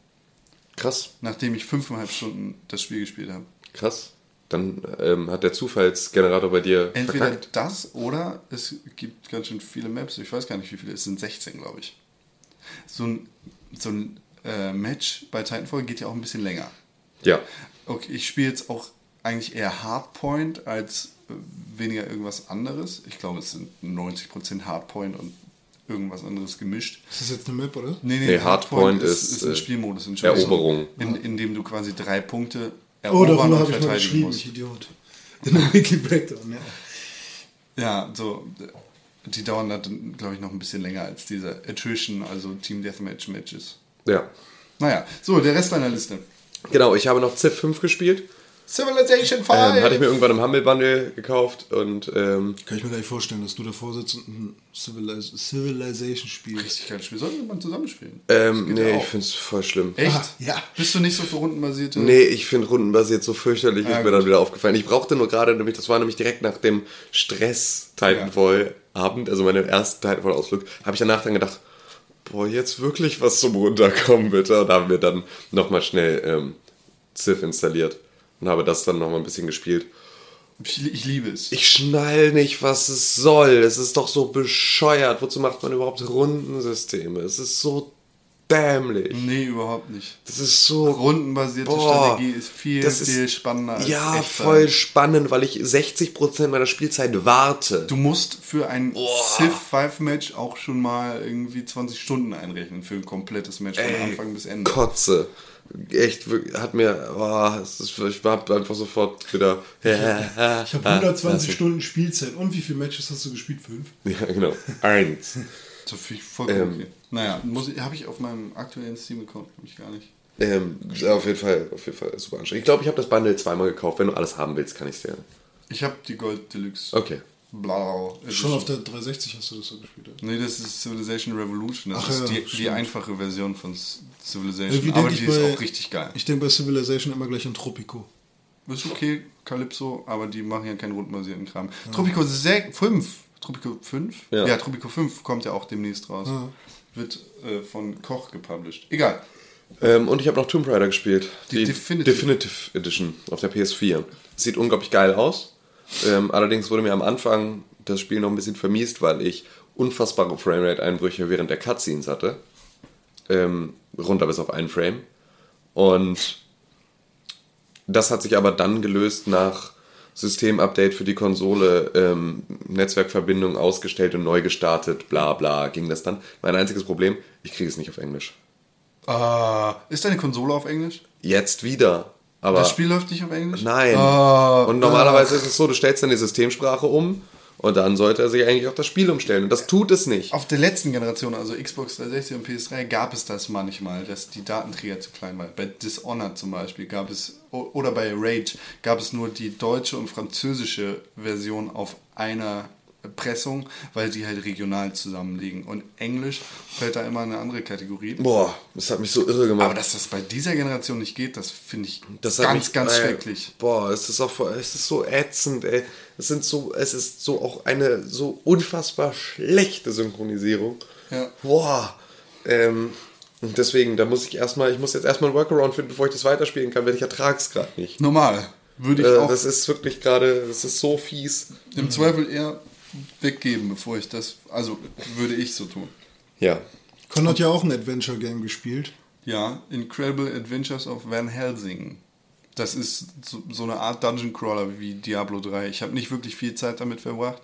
Krass, nachdem ich fünfeinhalb Stunden das Spiel gespielt habe. krass. Dann ähm, hat der Zufallsgenerator bei dir Entweder verkackt. das oder es gibt ganz schön viele Maps. Ich weiß gar nicht, wie viele. Es sind 16, glaube ich. So ein, so ein äh, Match bei Titanfall geht ja auch ein bisschen länger. Ja, Okay, ich spiele jetzt auch eigentlich eher Hardpoint als weniger irgendwas anderes. Ich glaube, es sind 90% Hardpoint und irgendwas anderes gemischt. Ist das jetzt eine Map, oder? Nee, Nee, Hardpoint ist, ist, ist ein äh, Spielmodus. Entschuldigung. Eroberung. In, in dem du quasi drei Punkte Oh, erobern darüber und habe ich mal verteidigen geschrieben, musst. ich Idiot. In der Wiki-Breakdown, ja. Ja, so. Die dauern dann, glaube ich, noch ein bisschen länger als diese Attrition, also Team Deathmatch Matches. ja. Naja, so, der Rest deiner Liste. Genau, ich habe noch Civ 5 gespielt. Civilization 5! Ähm, hatte ich mir irgendwann im Humble Bundle gekauft und ähm, Kann ich mir gar nicht vorstellen, dass du davor sitzt und ein Civilis Civilization spielst. Richtig geiles Spiel. Sollen wir mal zusammenspielen? ähm, ja nee, auch. ich finde es voll schlimm. Echt? Ah, ja. Bist du nicht so für rundenbasierte? Nee, ich finde rundenbasiert so fürchterlich, Ja, ist mir gut. dann wieder aufgefallen. Ich brauchte nur gerade, nämlich, das war nämlich direkt nach dem Stress-Titanfall-Abend, also meinem ersten Titanfall-Ausflug, habe ich danach dann gedacht, boah, jetzt wirklich was zum Runterkommen, bitte. Und habe mir dann nochmal schnell ähm, Civ installiert und habe das dann nochmal ein bisschen gespielt. Ich, ich liebe es. Ich schnall nicht, was es soll. Es ist doch so bescheuert. Wozu macht man überhaupt Rundensysteme? Es ist so dämlich. nee, überhaupt nicht. Das ist so Rundenbasierte Boah, Strategie ist viel, das ist- viel spannender als Ja, voll spannend, weil ich 60% meiner Spielzeit warte. Du musst für ein Civ 5 Match auch schon mal irgendwie 20 Stunden einrechnen für ein komplettes Match von Ey, Anfang bis Ende. Kotze. Echt, wirklich, hat mir, oh, ist, ich war einfach sofort wieder. Ich habe [laughs] 120 Stunden Spielzeit. Und wie viele Matches hast du gespielt? Fünf? [laughs] Ja, genau. Eins. [laughs] So viel vollkommen Ähm. okay. Naja, muss ich- habe ich auf meinem aktuellen Steam-Account, glaube ich gar nicht. Ähm, auf jeden Fall, auf jeden Fall super anstrengend. Ich glaube, ich habe das Bundle zweimal gekauft. Wenn du alles haben willst, kann ich es dir. Ich habe die Gold Deluxe. Okay. Blau. Schon auf der 360 hast du das so gespielt. oder? Nee, das ist Civilization Revolution. Das Ach ist ja, die, die einfache Version von Civilization. Aber die ist bei- auch richtig geil. Ich denke bei Civilization immer gleich an Tropico. Ist okay, Calypso, aber die machen ja keinen rundenbasierten Kram. Tropico 5 Tropico 5? Ja. Ja. Tropico 5 kommt ja auch demnächst raus. Wird äh, von Koch gepublished. Egal. Ähm, und ich habe noch Tomb Raider gespielt. Die Definitive. Definitive Edition auf der PS4. Sieht unglaublich geil aus. Ähm, allerdings wurde mir am Anfang das Spiel noch ein bisschen vermiest, weil ich unfassbare Framerate-Einbrüche während der Cutscenes hatte. Ähm, runter bis auf einen Frame. Und das hat sich aber dann gelöst nach Systemupdate für die Konsole, ähm, Netzwerkverbindung ausgestellt und neu gestartet, bla bla, ging das dann. Mein einziges Problem, ich kriege es nicht auf Englisch. Ah, ist deine Konsole auf Englisch? Jetzt wieder. Aber Das Spiel läuft nicht auf Englisch? Nein. Ah, und normalerweise ist es so, du stellst dann die Systemsprache um und dann sollte er sich eigentlich auf das Spiel umstellen. Und das tut es nicht. Auf der letzten Generation, also Xbox 360 und PS3, gab es das manchmal, dass die Datenträger zu klein waren. Bei Dishonored zum Beispiel gab es, oder bei Rage, gab es nur die deutsche und französische Version auf einer Pressung, weil die halt regional zusammenliegen. Und Englisch fällt da immer in eine andere Kategorie. Boah, das hat mich so irre gemacht. Aber dass das bei dieser Generation nicht geht, das finde ich Das ganz, mich- ganz äh, schrecklich. Boah, es ist auch voll- es ist so ätzend, ey. Es sind so, es ist so auch eine so unfassbar schlechte Synchronisierung. Ja. Boah. Ähm, und deswegen, da muss ich erstmal, ich muss jetzt erstmal einen Workaround finden, bevor ich das weiterspielen kann, weil ich ertrage es gerade nicht. Normal. Würde ich Äh, auch das ist wirklich gerade, das ist so fies. im Zweifel eher weggeben, bevor ich das, also würde ich so tun. Ja. Con hat ja auch ein Adventure-Game gespielt. Ja, Incredible Adventures of Van Helsing. Das ist so, so eine Art Dungeon Crawler wie Diablo 3. Ich habe nicht wirklich viel Zeit damit verbracht,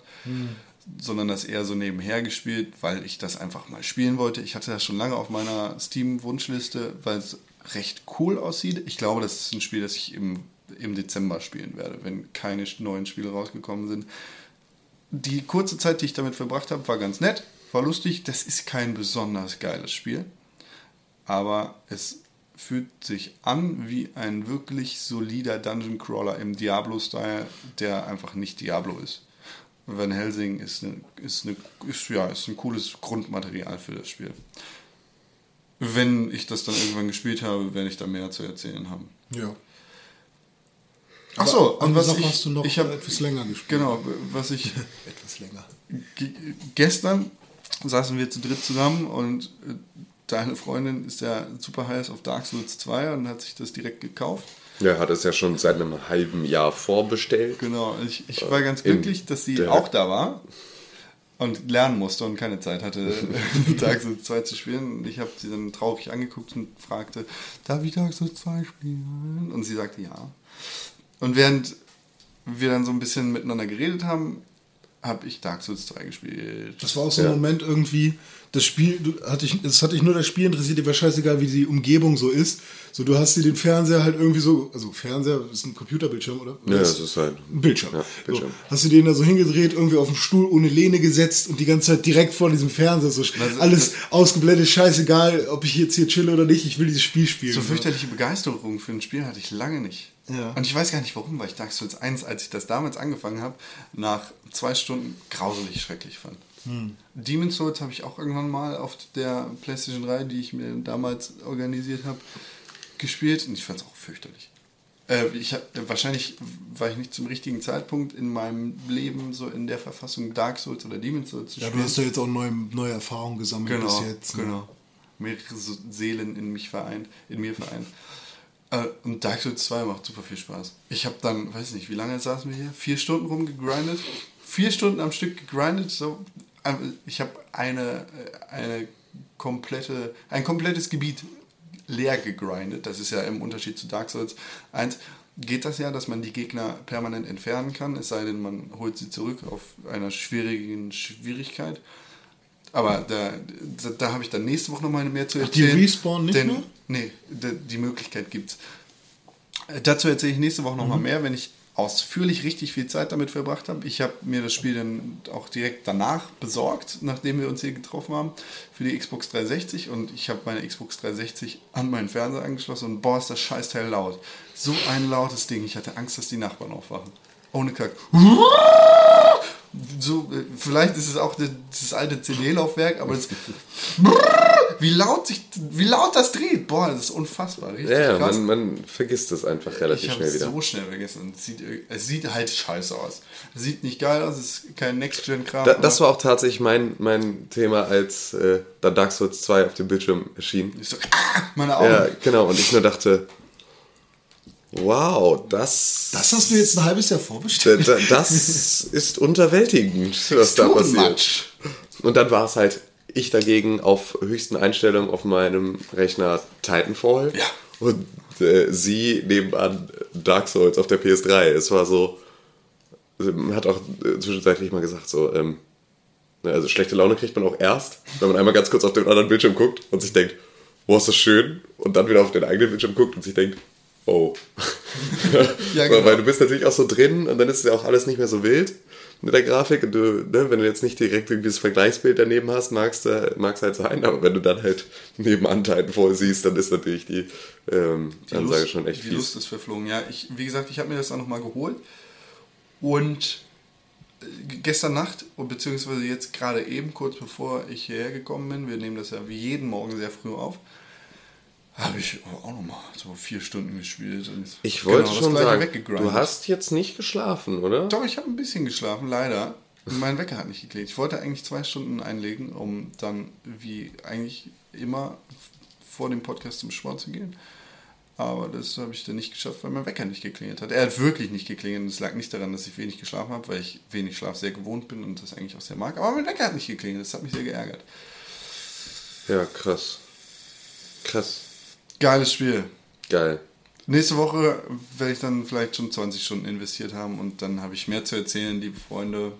sondern das eher so nebenher gespielt, weil ich das einfach mal spielen wollte. Ich hatte das schon lange auf meiner Steam-Wunschliste, weil es recht cool aussieht. Ich glaube, das ist ein Spiel, das ich im, im Dezember spielen werde, wenn keine neuen Spiele rausgekommen sind. Die kurze Zeit, die ich damit verbracht habe, war ganz nett, war lustig. Das ist kein besonders geiles Spiel aber es fühlt sich an wie ein wirklich solider Dungeon Crawler im Diablo-Style, der einfach nicht Diablo ist. Van Helsing ist, eine, ist, eine, ist, ja, ist ein cooles Grundmaterial für das Spiel. Wenn ich das dann irgendwann gespielt habe, werde ich da mehr zu erzählen haben. Ja. Achso, Aber und was ich, hast du noch ich hab, etwas länger gespielt. Genau, was ich [laughs] Etwas länger. ge- gestern saßen wir zu dritt zusammen und äh, deine Freundin ist ja super heiß auf Dark Souls 2 und hat sich das direkt gekauft. Ja, hat es ja schon seit einem halben Jahr vorbestellt. Genau, ich, ich war ganz in glücklich, dass sie auch da war und lernen musste und keine Zeit hatte, [laughs] [laughs] Dark Souls 2 zu spielen. Und ich habe sie dann traurig angeguckt und fragte, darf ich Dark Souls 2 spielen? Und sie sagte ja. Und während wir dann so ein bisschen miteinander geredet haben, habe ich Dark Souls 2 gespielt. Das war auch so ein Ja. Moment irgendwie, das Spiel, du, hatte ich, es hatte ich nur das Spiel interessiert, dir war scheißegal, wie die Umgebung so ist. So, du hast dir den Fernseher halt irgendwie so, also Fernseher ist ein Computerbildschirm, oder? Ja, Das das ist halt. ein Bildschirm. Ja, Bildschirm. So, hast du den da so hingedreht, irgendwie auf den Stuhl ohne Lehne gesetzt und die ganze Zeit direkt vor diesem Fernseher, so alles ausgeblendet, scheißegal, ob ich jetzt hier chille oder nicht, ich will dieses Spiel spielen. So fürchterliche Begeisterung für ein Spiel hatte ich lange nicht. Ja. Und ich weiß gar nicht warum, weil ich Dark Souls 1, als ich das damals angefangen habe, nach zwei Stunden grauselig schrecklich fand. Demon's Souls habe ich auch irgendwann mal auf der PlayStation 3, die ich mir damals organisiert habe, gespielt und ich fand es auch fürchterlich. Äh, ich hab, wahrscheinlich war ich nicht zum richtigen Zeitpunkt in meinem Leben so in der Verfassung Dark Souls oder Demon's Souls zu Ja, spielen. du hast ja jetzt auch neue, neue Erfahrungen gesammelt Genau, bis jetzt. ne? genau. Mehrere Seelen in mich vereint, in mir vereint. Äh, Und Dark Souls 2 macht super viel Spaß. Ich habe dann, weiß nicht, wie lange saßen wir hier? Vier Stunden rumgegrindet. Vier Stunden am Stück gegrindet. So. Ich habe eine, äh, eine komplette, ein komplettes Gebiet leer gegrindet. Das ist ja im Unterschied zu Dark Souls 1. Geht das ja, dass man die Gegner permanent entfernen kann, es sei denn, man holt sie zurück auf einer schwierigen Schwierigkeit. Aber da, da, da habe ich dann nächste Woche nochmal mehr zu Ach, die erzählen. respawnen nicht denn, mehr? Nee, die, Möglichkeit gibt's. Äh, Dazu erzähle ich nächste Woche nochmal Mhm. mehr, wenn ich ausführlich richtig viel Zeit damit verbracht habe. Ich habe mir das Spiel dann auch direkt danach besorgt, nachdem wir uns hier getroffen haben, für die Xbox 360 und ich habe meine Xbox 360 an meinen Fernseher angeschlossen und boah, ist das Scheißteil laut. So ein lautes Ding, ich hatte Angst, dass die Nachbarn aufwachen. Ohne Kack. So, äh, vielleicht ist es auch das, das alte CD-Laufwerk, aber es wie laut sich, wie laut das dreht. Boah, das ist unfassbar. Richtig Ja, krass. man, man vergisst es einfach ich relativ habe schnell es wieder. so schnell vergessen. Und es, sieht, es sieht halt scheiße aus. Es sieht nicht geil aus, es ist kein Next-Gen-Kram. Da, das war auch tatsächlich mein, mein Thema, als äh, dann Dark Souls 2 auf dem Bildschirm erschien. ich so, ah, meine Augen. Ja, genau. Und ich nur dachte, wow, das, Das hast du jetzt ein halbes Jahr vorbestellt. da, das ist unterwältigend, was da passiert. Und dann war es halt ich dagegen auf höchsten Einstellungen auf meinem Rechner Titanfall. Ja. Und äh, sie nebenan Dark Souls auf der PS3. Es war so. Man hat auch äh, zwischenzeitlich mal gesagt, so, ähm, ne, also schlechte Laune kriegt man auch erst, wenn man einmal ganz kurz auf den anderen Bildschirm guckt und sich denkt, wow, ist das schön, und dann wieder auf den eigenen Bildschirm guckt und sich denkt, oh. [laughs] Ja, Weil- genau. Weil du bist natürlich auch so drin und dann ist ja auch alles nicht mehr so wild mit der Grafik und du, ne, wenn du jetzt nicht direkt irgendwie das Vergleichsbild daneben hast, magst du mag's halt sein, aber wenn du dann halt nebenan Titanfall siehst, dann ist natürlich die, ähm, Die Ansage Lust, schon echt die fies. Lust ist verflogen. Ja, ich, wie gesagt, ich habe mir das dann nochmal geholt. Und äh, gestern Nacht, beziehungsweise jetzt gerade eben, kurz bevor ich hierher gekommen bin, wir nehmen das ja wie jeden Morgen sehr früh auf, habe ich auch nochmal so vier Stunden gespielt. Und Ich wollte genau schon sagen, du hast jetzt nicht geschlafen, oder? Doch, ich habe ein bisschen geschlafen, leider. Mein Wecker hat nicht geklickt. Ich wollte eigentlich zwei Stunden einlegen, um dann wie eigentlich immer vor dem Podcast zum Sport zu gehen. Aber das habe ich dann nicht geschafft, weil mein Wecker nicht geklingelt hat. Er hat wirklich nicht geklingelt. Es lag nicht daran, dass ich wenig geschlafen habe, weil ich wenig Schlaf sehr gewohnt bin und das eigentlich auch sehr mag. Aber mein Wecker hat nicht geklingelt. Das hat mich sehr geärgert. Ja, krass. Krass. Geiles Spiel. Geil. Nächste Woche werde ich dann vielleicht schon 20 Stunden investiert haben und dann habe ich mehr zu erzählen, liebe Freunde.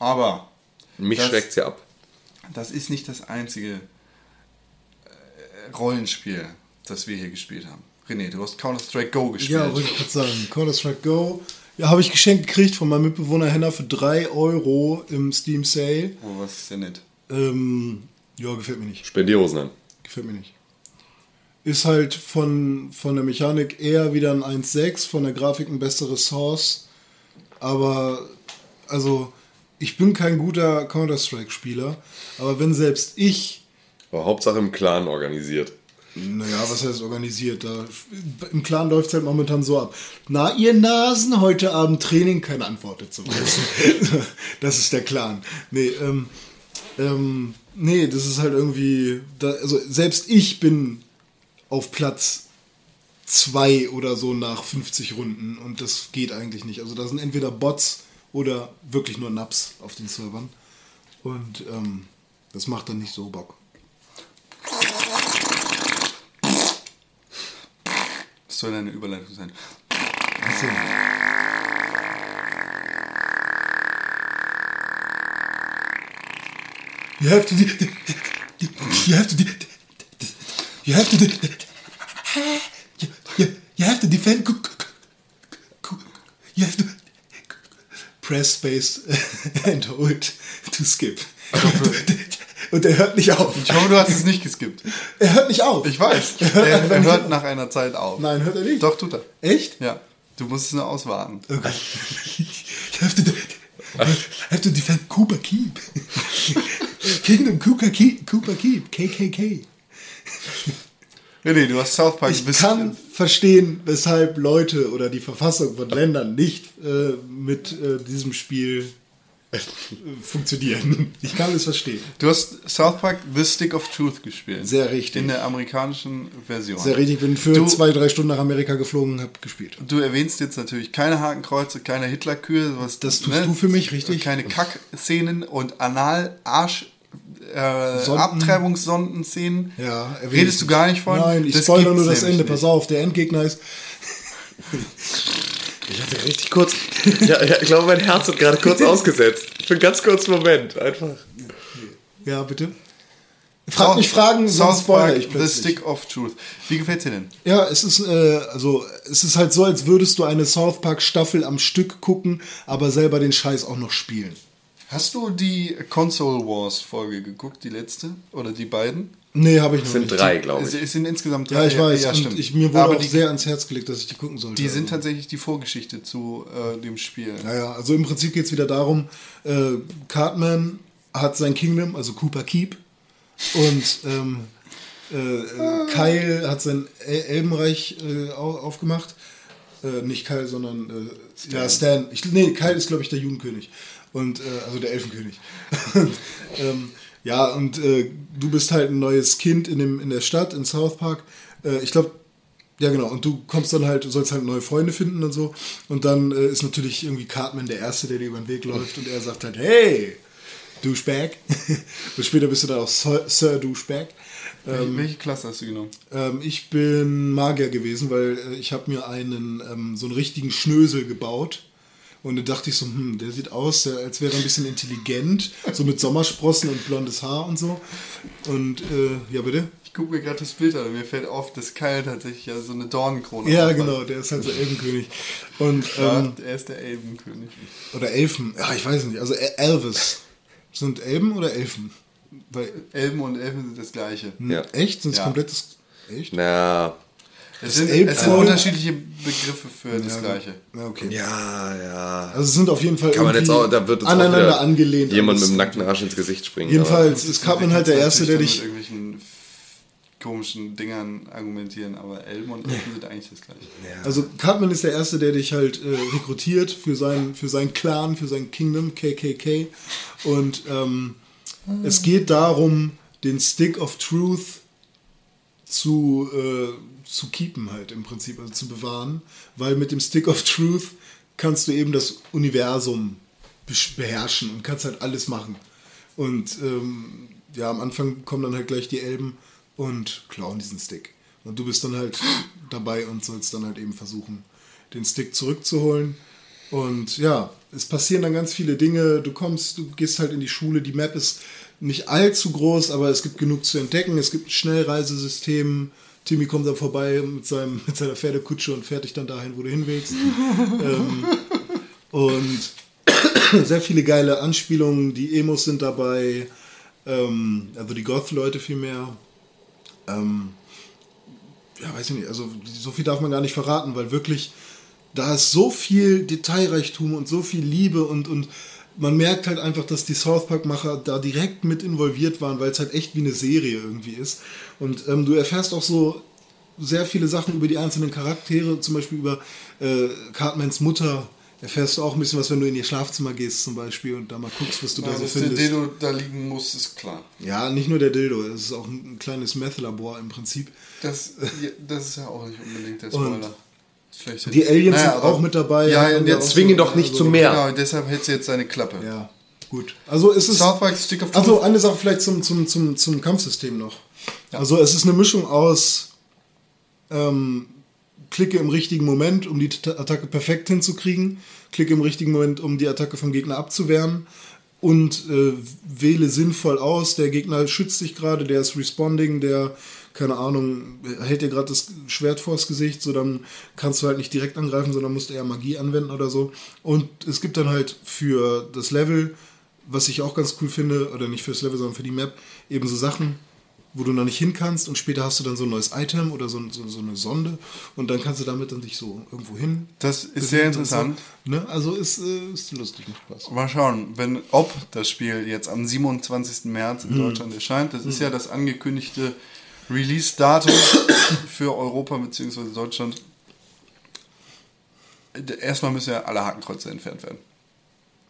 Aber Mich Das- schreckt's ja ab. das ist nicht das einzige äh, Rollenspiel, das wir hier gespielt haben. René, du hast Counter-Strike Go gespielt. Ja, wollte ich gerade sagen. Counter-Strike Go. Ja, habe ich geschenkt gekriegt von meinem Mitbewohner Henna für 3 Euro im Steam Sale. oh, was ist denn nett? Ähm, ja, gefällt mir nicht. Spend die Hosen an. Gefällt mir nicht. Ist halt von, von der Mechanik eher wieder ein 1.6, von der Grafik ein besseres Source. Aber, also, ich bin kein guter Counter-Strike-Spieler. Aber wenn selbst ich Aber Hauptsache im Clan organisiert. Naja, was heißt organisiert? Da, Im Clan läuft es halt momentan so ab. Na, ihr Nasen, heute Abend Training, keine Antwort dazu. [laughs] das ist der Clan. Nee, ähm, ähm, nee, das ist halt irgendwie. Da, also selbst ich bin auf Platz zwei oder so nach 50 Runden und das geht eigentlich nicht. Also da sind entweder Bots oder wirklich nur Naps auf den Servern. Und ähm, das macht dann nicht so Bock. Das soll eine Überleitung sein. You have to. You have to. You have to. de- You, you, you have to defend. You have to press space [laughs] and hold to skip. Und er hört nicht auf. Ich hoffe, du hast es nicht geskippt. Er hört nicht auf. Ich weiß. Er hört Er, er hört nach einer Zeit auf. Nein, hört er nicht. Doch, tut er. Echt? Ja. Du musst es nur auswarten. Okay. You have to, have to defend Cooper Keep. [laughs] Kingdom Cooper Keep. Cooper Keep. KKK. René, du hast South Park Ich kann verstehen, weshalb Leute oder die Verfassung von Ländern nicht äh, mit äh, diesem Spiel äh, funktionieren. Ich kann es verstehen. Du hast South Park The Stick of Truth gespielt. Sehr richtig. In der amerikanischen Version. Sehr richtig, ich bin für Du- zwei, drei Stunden nach Amerika geflogen und habe gespielt. Du erwähnst jetzt natürlich keine Hakenkreuze, keine Hitlerkühe. Was, Das tust du für mich, richtig? Keine Kackszenen und Anal-Arsch. Äh, Sonden. Abtreibungssonden-Szenen. Ja, Redest du gar nicht von? Nein, ich spoilere nur das Ende. Pass auf, der Endgegner ist. [laughs] Ich hatte richtig kurz. ja, ich glaube, mein Herz hat gerade kurz [laughs] ausgesetzt. Für einen ganz kurzen Moment. Einfach. Ja, bitte. Frag mich Fragen, sonst Park ich The plötzlich. Stick of Truth. Wie gefällt's dir denn? Ja, es ist äh, also es ist halt so, als würdest du eine South Park Staffel am Stück gucken, aber selber den Scheiß auch noch spielen. Hast du die Console Wars Folge geguckt, die letzte? Oder die beiden? Nee, habe ich noch Es sind nicht. drei, glaube ich. es sind insgesamt Ja, ich weiß. Ja, stimmt. ich, mir wurde Aber auch die, sehr ans Herz gelegt, dass ich die gucken sollte. die sind Also. tatsächlich die Vorgeschichte zu äh, dem Spiel. Naja, also im Prinzip geht es wieder darum, äh, Cartman hat sein Kingdom, also Cooper Keep, Und ähm, äh, äh, Kyle hat sein El Elbenreich äh, au- aufgemacht. Äh, nicht Kyle, sondern äh, ja, Stan. Ich, nee, Kyle ist, glaube ich, der Judenkönig. Und, äh, also der Elfenkönig. und, [laughs] ähm, ja, und äh, du bist halt ein neues Kind in, dem, in der Stadt, in South Park. Äh, ich glaube, ja, genau. Und du kommst dann halt, du sollst halt neue Freunde finden und so. Und dann äh, ist natürlich irgendwie Cartman der Erste, der dir über den Weg läuft. Und er sagt halt, hey, Douchebag. [laughs] und später bist du dann auch Sir, Sir Douchebag. Welche- Welche Klasse hast du genommen? Ähm, ich bin Magier gewesen, weil äh, ich habe mir einen, ähm, so einen richtigen Schnösel gebaut. Und dann dachte ich so, hm, der sieht aus, als wäre er ein bisschen intelligent. So mit Sommersprossen und blondes Haar und so. Und, äh, ja bitte? Ich gucke mir gerade das Bild an und mir fällt auf, dass Kyle tatsächlich ja so eine Dornenkrone Ja, aufhat. genau, der ist halt so Elbenkönig. Und, Ja, ähm, er ist der Elbenkönig. Oder Elfen. Ja, ich weiß nicht. Also El- Elvis. Sind Elben oder Elfen? Weil, Elben und Elfen sind das gleiche. Ja. Echt? Sind es Ja. komplett das. Echt? Na, Es sind, es sind unterschiedliche Begriffe für das gleiche. Ja, okay. ja, ja. Also es sind auf jeden Fall Kann man jetzt auch, da wird uns auch aneinander angelehnt. jemand mit dem nackten Arsch ins Gesicht springen. Jedenfalls ist Cartman halt der Erste, der dich dann Mit irgendwelchen komischen Dingern argumentieren, aber Elben und Elfen sind eigentlich das gleiche. Also Cartman ist der Erste, der dich halt äh, rekrutiert für seinen für seinen Clan, für sein Kingdom, KKK. Und ähm, es geht darum, den Stick of Truth zu, äh, zu keepen halt im Prinzip, also zu bewahren. Weil mit dem Stick of Truth kannst du eben das Universum beherrschen und kannst halt alles machen. Und ähm, ja, am Anfang kommen dann halt gleich die Elben und klauen diesen Stick. Und du bist dann halt [gasps] dabei und sollst dann halt eben versuchen, den Stick zurückzuholen. Und ja, es passieren dann ganz viele Dinge. Du kommst, du gehst halt in die Schule. Die Map ist nicht allzu groß, aber es gibt genug zu entdecken. Es gibt ein Schnellreisesystem. Timmy kommt dann vorbei mit, seinem, mit seiner Pferdekutsche und fährt dich dann dahin, wo du hin willst. [laughs] ähm, und sehr viele geile Anspielungen. Die Emos sind dabei. Ähm, also die Goth-Leute vielmehr. Ähm, ja, weiß ich nicht. Also so viel darf man gar nicht verraten, weil wirklich da ist so viel Detailreichtum und so viel Liebe und, und man merkt halt einfach, dass die South Park-Macher da direkt mit involviert waren, weil es halt echt wie eine Serie irgendwie ist. Und ähm, du erfährst auch so sehr viele Sachen über die einzelnen Charaktere, zum Beispiel über äh, Cartmans Mutter. Erfährst du auch ein bisschen was, wenn du in ihr Schlafzimmer gehst zum Beispiel und da mal guckst, was du da Ja, so dass der findest. Dildo da liegen muss, ist klar. Ja, nicht nur der Dildo, es ist auch ein, ein kleines Meth-Labor im Prinzip. Das, das ist ja auch nicht unbedingt der Und Spoiler. Vielleicht Die Aliens Naja, sind aber- auch mit dabei. Ja, und ja jetzt auch zwing so- doch nicht also- zu mehr. Genau, deshalb hält sie jetzt seine Klappe. Ja, gut. Also es ist. South Park Stick of Also eine Sache vielleicht zum, zum, zum, zum Kampfsystem noch. Also es ist eine Mischung aus ähm, klicke im richtigen Moment, um die Attacke perfekt hinzukriegen, klicke im richtigen Moment, um die Attacke vom Gegner abzuwehren und äh, wähle sinnvoll aus. Der Gegner schützt sich gerade, der ist responding, der, keine Ahnung, hält dir gerade das Schwert vors Gesicht, so dann kannst du halt nicht direkt angreifen, sondern musst eher Magie anwenden oder so. Und es gibt dann halt für das Level, was ich auch ganz cool finde, oder nicht fürs Level, sondern für die Map, eben so Sachen, wo du noch nicht hin kannst und später hast du dann so ein neues Item oder so, so, so eine Sonde und dann kannst du damit dann dich so irgendwo hin. Das ist sehr und so. interessant. Ne? Also ist, äh, ist lustig, macht Spaß. Mal schauen, wenn, ob das Spiel jetzt am 27. März Hm. in Deutschland erscheint. Das ist ja das angekündigte Release-Datum [coughs] für Europa bzw. Deutschland. Erstmal müssen ja alle Hakenkreuze entfernt werden.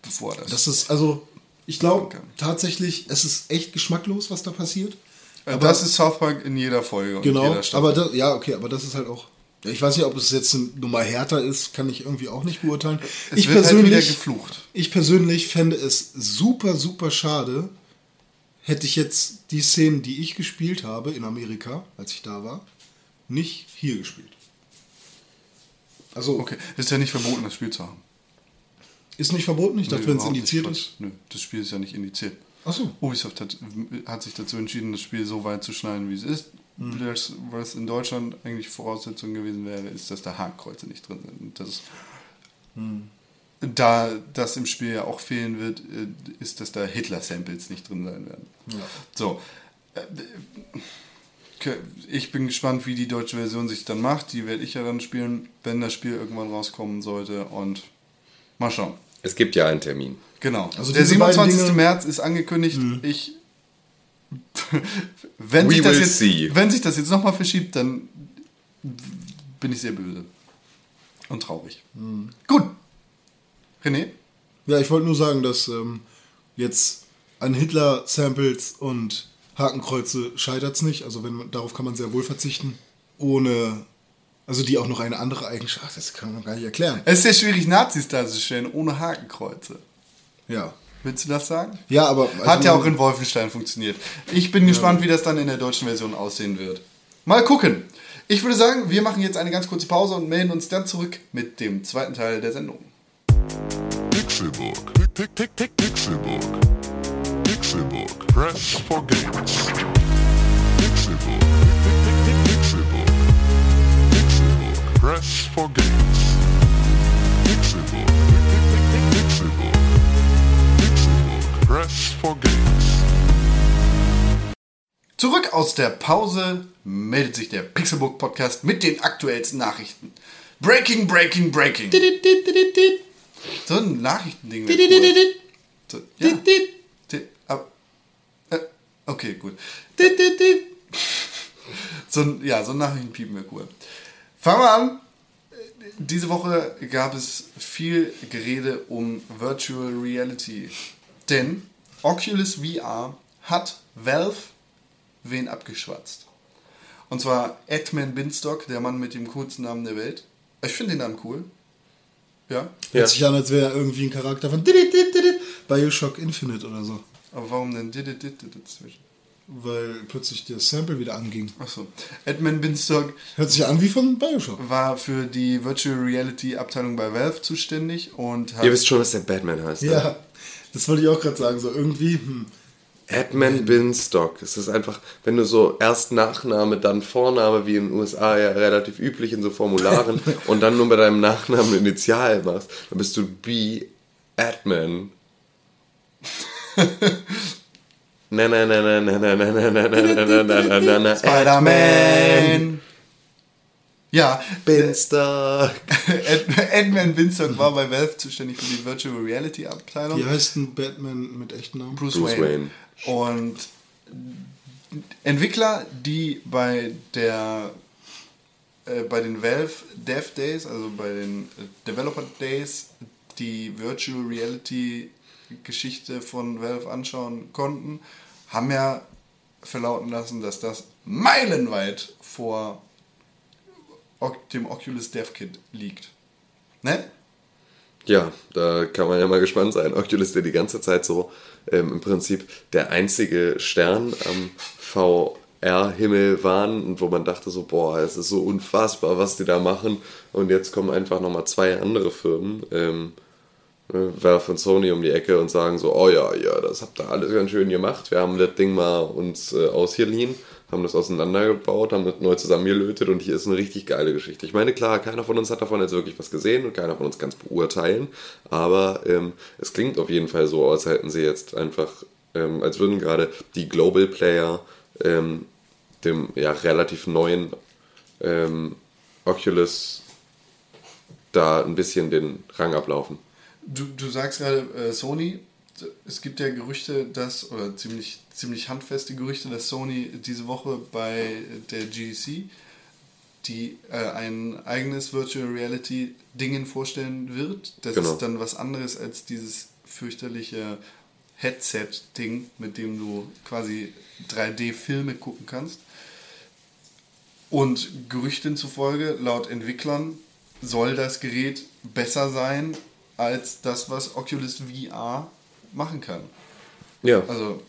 Bevor das. Das ist, also, ich glaube tatsächlich, es ist echt geschmacklos, was da passiert. Äh, das ist South Park in jeder Folge Genau, jeder aber das, ja, okay, aber das ist halt auch. Ich weiß nicht, ob es jetzt eine Nummer härter ist, kann ich irgendwie auch nicht beurteilen. Es ich wird halt persönlich, wieder geflucht. Ich persönlich fände es super, super schade, hätte ich jetzt die Szenen, die ich gespielt habe in Amerika, als ich da war, nicht hier gespielt. Also Okay, ist ja nicht verboten, das Spiel zu haben. ist nicht verboten, ich dachte, Nee, wenn es indiziert nicht. ist. Nö, das Spiel ist ja nicht indiziert. Achso. Ubisoft hat, hat sich dazu entschieden, das Spiel so weit zu schneiden, wie es ist. Mhm. Das, was in Deutschland eigentlich Voraussetzung gewesen wäre, ist, dass da Hakenkreuze nicht drin sind. Und das, Mhm. Da das im Spiel ja auch fehlen wird, äh, ist, dass da Hitler-Samples nicht drin sein werden. So. Äh, Ich bin gespannt, wie die deutsche Version sich dann macht. Die werde ich ja dann spielen, wenn das Spiel irgendwann rauskommen sollte. Und mal schauen. Es gibt ja einen Termin. Genau. Also der diese beiden 27. Dinge- März ist angekündigt. Ich [laughs] wenn, We sich jetzt, wenn sich das jetzt nochmal verschiebt, dann bin ich sehr böse. Und traurig. Gut. René? Ja, ich wollte nur sagen, dass ähm, jetzt an Hitler-Samples und Hakenkreuze scheitert's nicht. Also wenn man, darauf kann man sehr wohl verzichten. Ohne, also die auch noch eine andere Eigenschaft, das kann man gar nicht erklären. Es ist sehr schwierig, Nazis darzustellen ohne Hakenkreuze. Ja. Willst du das sagen? Ja, aber. also Hat ja auch in Wolfenstein funktioniert. Ich bin gespannt, wie das dann in der deutschen Version aussehen wird. Mal gucken. Ich würde sagen, wir machen jetzt eine ganz kurze Pause und melden uns dann zurück mit dem zweiten Teil der Sendung. Pixelburg. Tick, tick, tick, Pixelburg. Pixelburg. Press for games. Pixelburg. Tick, tick, tick, Pixelburg. Pixelburg. Press for games. Pixelburg. Tick, tick, tick, Pixelburg. Pixelburg. Press for games. Zurück aus der Pause meldet sich der Pixelburg Podcast mit den aktuellsten Nachrichten. Breaking, breaking, breaking. So ein Nachrichtending. cool. So, ja. Äh, Okay, gut. So ein, ja, so ein Nachrichtenpiepen wäre cool. Fangen wir an. Diese Woche gab es viel Gerede um Virtual Reality. Denn Oculus VR hat Valve wen abgeschwatzt. Und zwar Edmund Binstock, der Mann mit dem coolsten Namen der Welt. Ich finde den Namen cool. Ja. Ja. Hört sich an, als wäre er irgendwie ein Charakter von Bioshock Infinite oder so. Aber warum denn dit, dit, dit, dit dazwischen? Weil plötzlich der Sample wieder anging. Achso. Edmund Binstock Hört sich an wie von Bioshock. war für die Virtual Reality Abteilung bei Valve zuständig und hat Ihr wisst schon, dass der Batman heißt. Ne? Ja, das wollte ich auch gerade sagen. So irgendwie, hm. Edmund Binstock. Es ist einfach, wenn du so erst Nachname, dann Vorname, wie in den USA ja relativ üblich in so Formularen, und dann nur bei deinem Nachnamen Initial machst, dann bist du B. Edmund. Na na na na na na na na na na na na na na na Spider-Man. Ja, Binstock. Ed Edmund Binstock war bei Valve zuständig für die Virtual Reality Abteilung. wie heißt ein Batman mit echten Namen? Bruce, Bruce Wayne. Und Entwickler, die bei der äh, bei den Valve Dev Days, also bei den äh, Developer Days, die Virtual Reality Geschichte von Valve anschauen konnten, haben ja verlauten lassen, dass das meilenweit vor dem Oculus Dev Kit liegt. Ne? Ja, da kann man ja mal gespannt sein. Oculus, der die ganze Zeit so ähm, im Prinzip der einzige Stern am VR-Himmel waren und wo man dachte so, boah, es ist so unfassbar, was die da machen. Und jetzt kommen einfach nochmal zwei andere Firmen, ähm, äh, Valve und Sony um die Ecke und sagen so, oh ja, ja, das habt ihr alles ganz schön gemacht. Wir haben das Ding mal uns äh, ausgeliehen, haben das auseinandergebaut, haben das neu zusammengelötet und hier ist eine richtig geile Geschichte. Ich meine, klar, keiner von uns hat davon jetzt wirklich was gesehen und keiner von uns kann es beurteilen, aber ähm, es klingt auf jeden Fall so, als hätten sie jetzt einfach, ähm, als würden gerade die Global Player ähm, dem ja relativ neuen ähm, Oculus da ein bisschen den Rang ablaufen. Du, du sagst gerade äh, Sony. Es gibt ja Gerüchte, dass, oder ziemlich, ziemlich handfeste Gerüchte, dass Sony diese Woche bei der GDC die äh, ein eigenes Virtual Reality Dingen vorstellen wird. Das Genau. ist dann was anderes als dieses fürchterliche Headset-Ding, mit dem du quasi 3D-Filme gucken kannst. Und Gerüchten zufolge, laut Entwicklern, soll das Gerät besser sein als das, was Oculus VR machen kann. Ja, Also,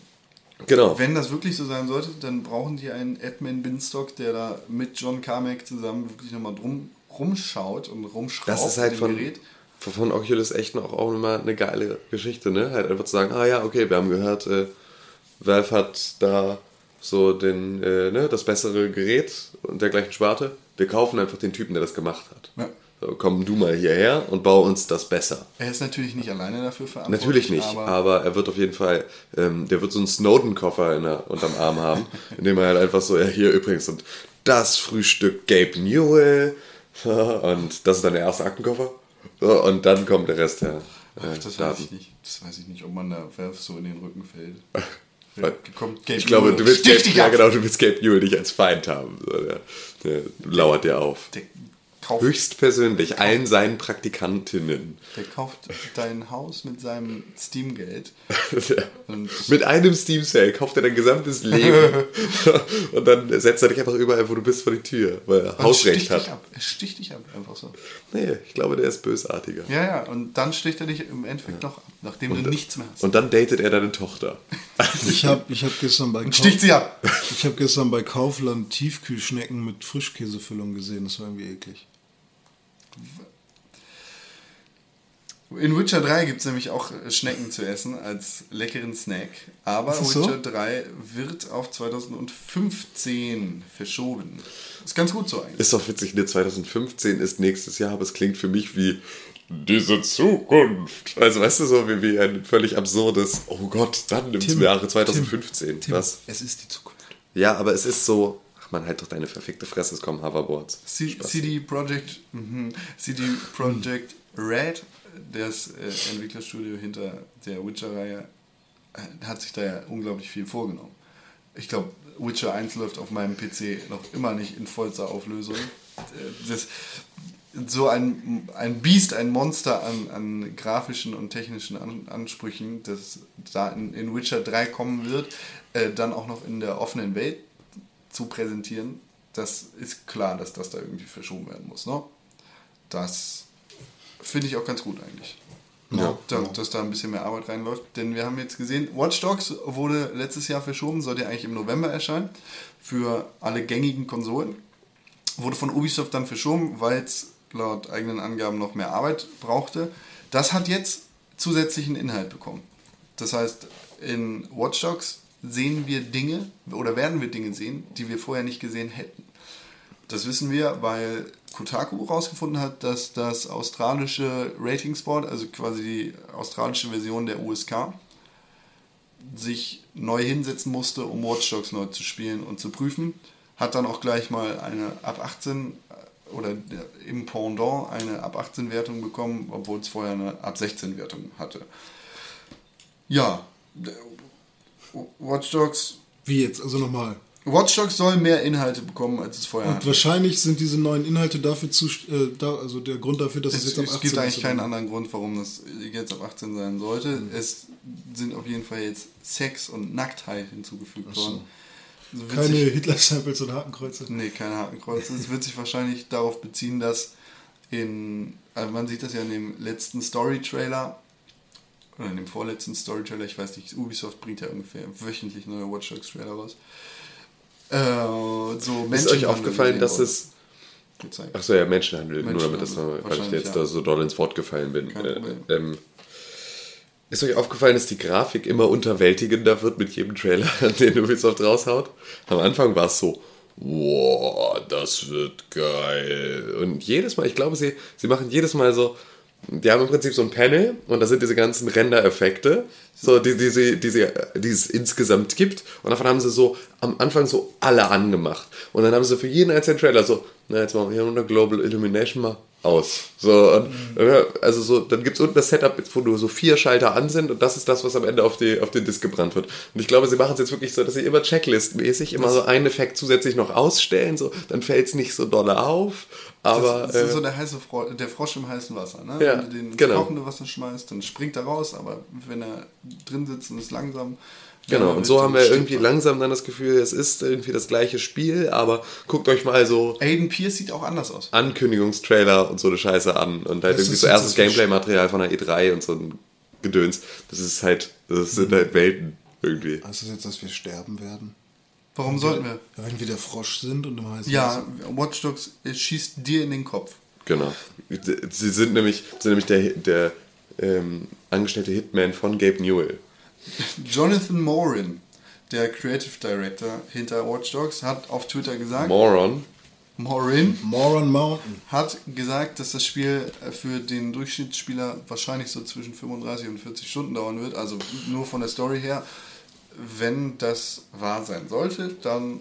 genau. wenn das wirklich so sein sollte, dann brauchen die einen Edmund Binstock, der da mit John Carmack zusammen wirklich nochmal drum rumschaut und rumschraubt Das ist halt von, Gerät. von, von Oculus echt noch auch immer eine geile Geschichte, ne? Halt einfach zu sagen, ah ja, okay, wir haben gehört, äh, Valve hat da so den, äh, ne, das bessere Gerät und der gleichen Sparte. Wir kaufen einfach den Typen, der das gemacht hat. Ja. So, komm du mal hierher und bau uns das besser. Er ist natürlich nicht alleine dafür verantwortlich. Natürlich nicht, aber, aber, er wird auf jeden Fall, ähm, der wird so einen Snowden-Koffer der- unterm Arm haben, [laughs] in dem er halt einfach so, ja, hier übrigens, und das Frühstück Gabe Newell, [laughs] und das ist dann der erste Aktenkoffer, so, und dann kommt der Rest her. Äh, Ach, das weiß ich nicht. Das weiß ich nicht, ob man da Valve so in den Rücken fällt. [laughs] Kommt Gabe ich glaube, du willst Gabe, ja, genau, du willst Gabe Newell nicht als Feind haben. So, der, der lauert dir auf. Der kauft, Höchstpersönlich allen seinen Praktikantinnen. der kauft dein Haus mit seinem Steam-Geld. [laughs] Und Mit einem Steam Sale kauft er dein gesamtes Leben. [laughs] und dann setzt er dich einfach überall, wo du bist, vor die Tür, weil er und Hausrecht sticht dich hat. ab. Er sticht dich ab, einfach so. Nee, ich glaube, der ist bösartiger. Ja, ja, und dann sticht er dich im Endeffekt noch ab, nachdem du nichts mehr hast. Und dann datet er deine Tochter. Ich [laughs] habe ich hab gestern bei Und sticht sie ab. Ich habe gestern bei Kaufland Tiefkühlschnecken mit Frischkäsefüllung gesehen. Das war irgendwie eklig. In Witcher 3 gibt es nämlich auch Schnecken zu essen als leckeren Snack. Aber das so? Witcher 3 wird auf 2015 verschoben. Ist ganz gut so eigentlich. Ist doch witzig, ne, 2015 ist nächstes Jahr, aber es klingt für mich wie diese Zukunft. Also weißt du, so wie, wie ein völlig absurdes, oh Gott, dann im Tim, Jahre 2015. Tim, Was? Es ist die Zukunft. Ja, aber es ist so, man, halt doch deine verfickte Fresse, es kommen Hoverboards. C CD Projekt, mhm. CD Projekt Red, das äh, Entwicklerstudio hinter der Witcher-Reihe, äh, hat sich da ja unglaublich viel vorgenommen. Ich glaube, Witcher 1 läuft auf meinem PC noch immer nicht in vollster Auflösung. Äh, Das, so ein, ein Biest, ein Monster an, an grafischen und technischen an, Ansprüchen, das da in, in Witcher 3 kommen wird, äh, dann auch noch in der offenen Welt zu präsentieren, das ist klar, dass das da irgendwie verschoben werden muss. Ne? Das finde ich auch ganz gut eigentlich. Ja. Da, dass da ein bisschen mehr Arbeit reinläuft. Denn wir haben jetzt gesehen, Watch Dogs wurde letztes Jahr verschoben, sollte eigentlich im November erscheinen für alle gängigen Konsolen. Wurde von Ubisoft dann verschoben, weil es laut eigenen Angaben noch mehr Arbeit brauchte. Das hat jetzt zusätzlichen Inhalt bekommen. Das heißt, in Watch Dogs sehen wir Dinge oder werden wir Dinge sehen, die wir vorher nicht gesehen hätten. Das wissen wir, weil Kotaku herausgefunden hat, dass das australische Ratingsport, also quasi die australische Version der USK, sich neu hinsetzen musste, um Watch Dogs neu zu spielen und zu prüfen. Hat dann auch gleich mal eine ab 18 äh, oder im Pendant eine ab 18 Wertung bekommen, obwohl es vorher eine ab 16 Wertung hatte. Ja, Watch Dogs, Wie jetzt? Also nochmal. Watch Dogs soll mehr Inhalte bekommen, als es vorher Und hatte. wahrscheinlich sind diese neuen Inhalte dafür zu, äh, da, also der Grund dafür, dass es, Es, jetzt ab es 18 gibt eigentlich ist. keinen anderen Grund, warum das jetzt ab 18 sein sollte. Mhm. Es sind auf jeden Fall jetzt Sex und Nacktheit hinzugefügt worden. Es wird Keine Hitler-Samples und Hakenkreuze. Nee, keine Hakenkreuze. es wird sich wahrscheinlich darauf beziehen, dass in, also man sieht das ja in dem letzten Story-Trailer, oder in dem vorletzten Story-Trailer, ich weiß nicht, Ubisoft bringt ja ungefähr wöchentlich neue Watch Dogs-Trailer raus. Äh, so Ist euch Menschenhandel aufgefallen, dass es. Gezeigt. Achso, ja, Menschenhandel, nur damit das Menschenhandel, mal, weil ich jetzt ja. da so doll ins Wort gefallen bin. Äh, ähm, ist euch aufgefallen, dass die Grafik immer unterwältigender wird mit jedem Trailer, [laughs] den Ubisoft raushaut? Am Anfang war es so, wow, das wird geil. Und jedes Mal, ich glaube, sie, sie machen jedes Mal so, die haben im Prinzip so ein Panel und da sind diese ganzen Render-Effekte, so, die, die, sie, die, sie, die es insgesamt gibt. Und davon haben sie so am Anfang so alle angemacht. Und dann haben sie für jeden einzelnen Trailer so, na, jetzt machen wir hier unter Global Illumination mal aus. So, und, also so, dann gibt es unten das Setup, wo nur so vier Schalter an sind und das ist das, was am Ende auf, die, auf den Disk gebrannt wird. Und ich glaube, sie machen es jetzt wirklich so, dass sie immer Checklist-mäßig immer so einen Effekt zusätzlich noch ausstellen, so, dann fällt es nicht so doll auf. Aber das, das ist äh, so der, heiße Fro der Frosch im heißen Wasser. Ne? Ja, wenn du den ins genau. kochende Wasser schmeißt, dann springt er raus, aber wenn er drin sitzt und ist langsam. Genau, dann und so haben wir irgendwie er. langsam dann das Gefühl, es ist irgendwie das gleiche Spiel, aber guckt euch mal so Aiden Pierce sieht auch anders aus. Ankündigungstrailer und so eine Scheiße an und halt Das irgendwie so erstes Gameplay-Material von der E3 und so ein Gedöns. Das ist halt, das sind halt Welten irgendwie. Heißt das jetzt, dass wir sterben werden? Warum sollten wir? Wenn wir der Frosch sind und im heißen Ja, Watch Dogs es schießt dir in den Kopf. Genau. Sie sind nämlich, sind nämlich der, der ähm, angestellte Hitman von Gabe Newell. Jonathan Morin, der Creative Director hinter Watch Dogs, hat auf Twitter gesagt, Moron. Morin Moron Mountain. hat gesagt, dass das Spiel für den Durchschnittsspieler wahrscheinlich so zwischen 35 und 40 Stunden dauern wird. Also nur von der Story her. Wenn das wahr sein sollte, dann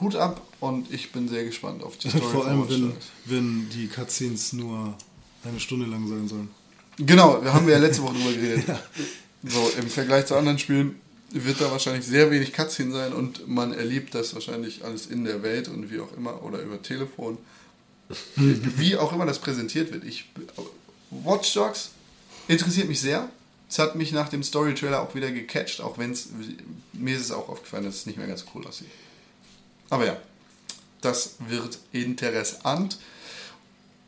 Hut ab und ich bin sehr gespannt auf die [laughs] Story Vor allem, wenn, wenn die Cutscenes nur eine Stunde lang sein sollen. Genau, wir haben ja letzte Woche drüber geredet. [laughs] So, im Vergleich zu anderen Spielen wird da wahrscheinlich sehr wenig Cutscene sein und man erlebt das wahrscheinlich alles in der Welt und wie auch immer oder über Telefon. [laughs] wie auch immer das präsentiert wird. Ich, Watch Dogs interessiert mich sehr. Es hat mich nach dem Story-Trailer auch wieder gecatcht, auch wenn es, mir ist es auch aufgefallen, dass es nicht mehr ganz cool aussieht. Aber ja, das wird interessant.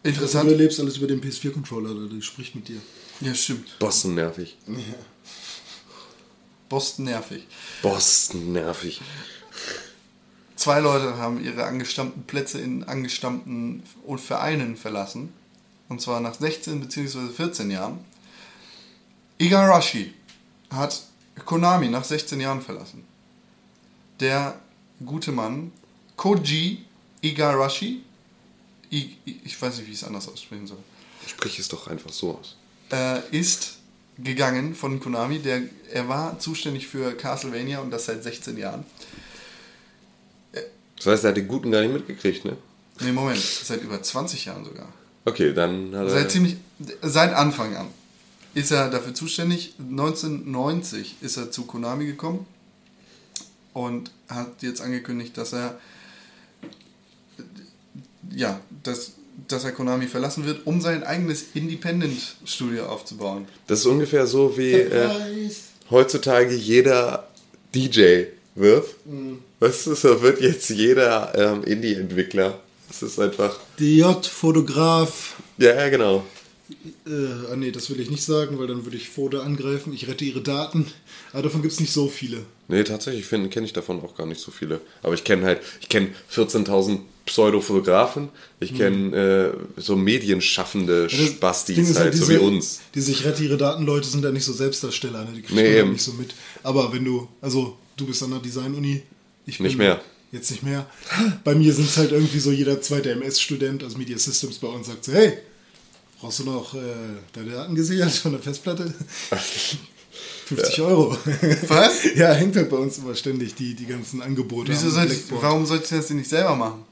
Du Interessant. erlebst alles über den PS4-Controller, der spricht mit dir. Ja, stimmt. Boston nervig. Boston nervig. Boston nervig. Zwei Leute haben ihre angestammten Plätze in angestammten Vereinen verlassen. Und zwar nach 16 bzw. 14 Jahren. Igarashi hat Konami nach 16 Jahren verlassen. Der gute Mann, Koji Igarashi, I, I- ich weiß nicht, wie ich es anders aussprechen soll, Sprich es doch einfach so aus. äh, ist gegangen von Konami. Der, er war zuständig für Castlevania und das seit 16 Jahren. Das heißt, er hat den Guten gar nicht mitgekriegt, ne? Nee, Moment, seit über 20 Jahren sogar. Okay, dann hat er. Seit ziemlich, seit Anfang an ist er dafür zuständig. 1990 ist er zu Konami gekommen und hat jetzt angekündigt, dass er ja, dass, dass er Konami verlassen wird, um sein eigenes Independent-Studio aufzubauen. das ist ungefähr so wie äh, heutzutage jeder DJ wird. Weißt du, so wird jetzt jeder ähm, Indie-Entwickler. Das ist einfach. DJ, Fotograf. Ja, ja, genau. Äh, ah nee, das will ich nicht sagen, weil dann würde ich Foto angreifen. Ich rette ihre Daten. Aber davon gibt es nicht so viele. Nee, tatsächlich kenne ich davon auch gar nicht so viele. Aber ich kenne halt, ich kenne 14.000 Pseudo-Fotografen. Ich kenne äh, so medienschaffende Das Spastis ist halt, so wie uns. Diese Ich rette ihre Daten-Leute sind ja nicht so Selbstdarsteller, ne? die kriegt Nee, ja eben. nicht so mit. Aber wenn du, also du bist an der Design-Uni, ich bin Nicht mehr. Jetzt nicht mehr. Bei mir sind es halt irgendwie so jeder zweite MS-Student, also Media Systems bei uns, sagt so, hey, brauchst du noch äh, deine Daten gesichert von der Festplatte? [laughs] 50 Euro. Was? [laughs] ja, hängt halt bei uns immer ständig die, die ganzen Angebote. Wieso am sollte ich, warum sollte ich das denn nicht selber machen?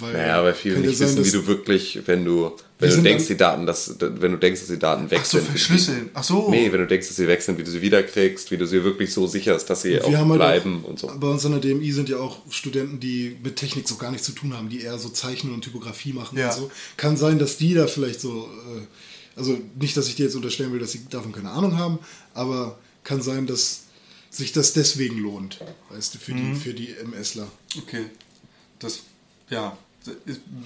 Weil, Naja, weil viele nicht sein, wissen, wie du wirklich, wenn du, wenn du denkst, die Daten, dass, wenn du denkst, dass die Daten weg Ach so, sind. verschlüsseln. Ach so. Nee, wenn du denkst, dass sie weg sind, wie du sie wiederkriegst, wie du sie wirklich so sicherst, dass sie auch wir haben halt bleiben auch, und so. Bei uns an der DMI sind ja auch Studenten, die mit Technik so gar nichts zu tun haben, die eher so Zeichnen und Typografie machen Ja. und so. Kann sein, dass die da vielleicht so, äh, also nicht, dass ich dir jetzt unterstellen will, dass sie davon keine Ahnung haben, aber kann sein, dass sich das deswegen lohnt, weißt du, für Mhm. die, für die MSler. Okay. Das, ja.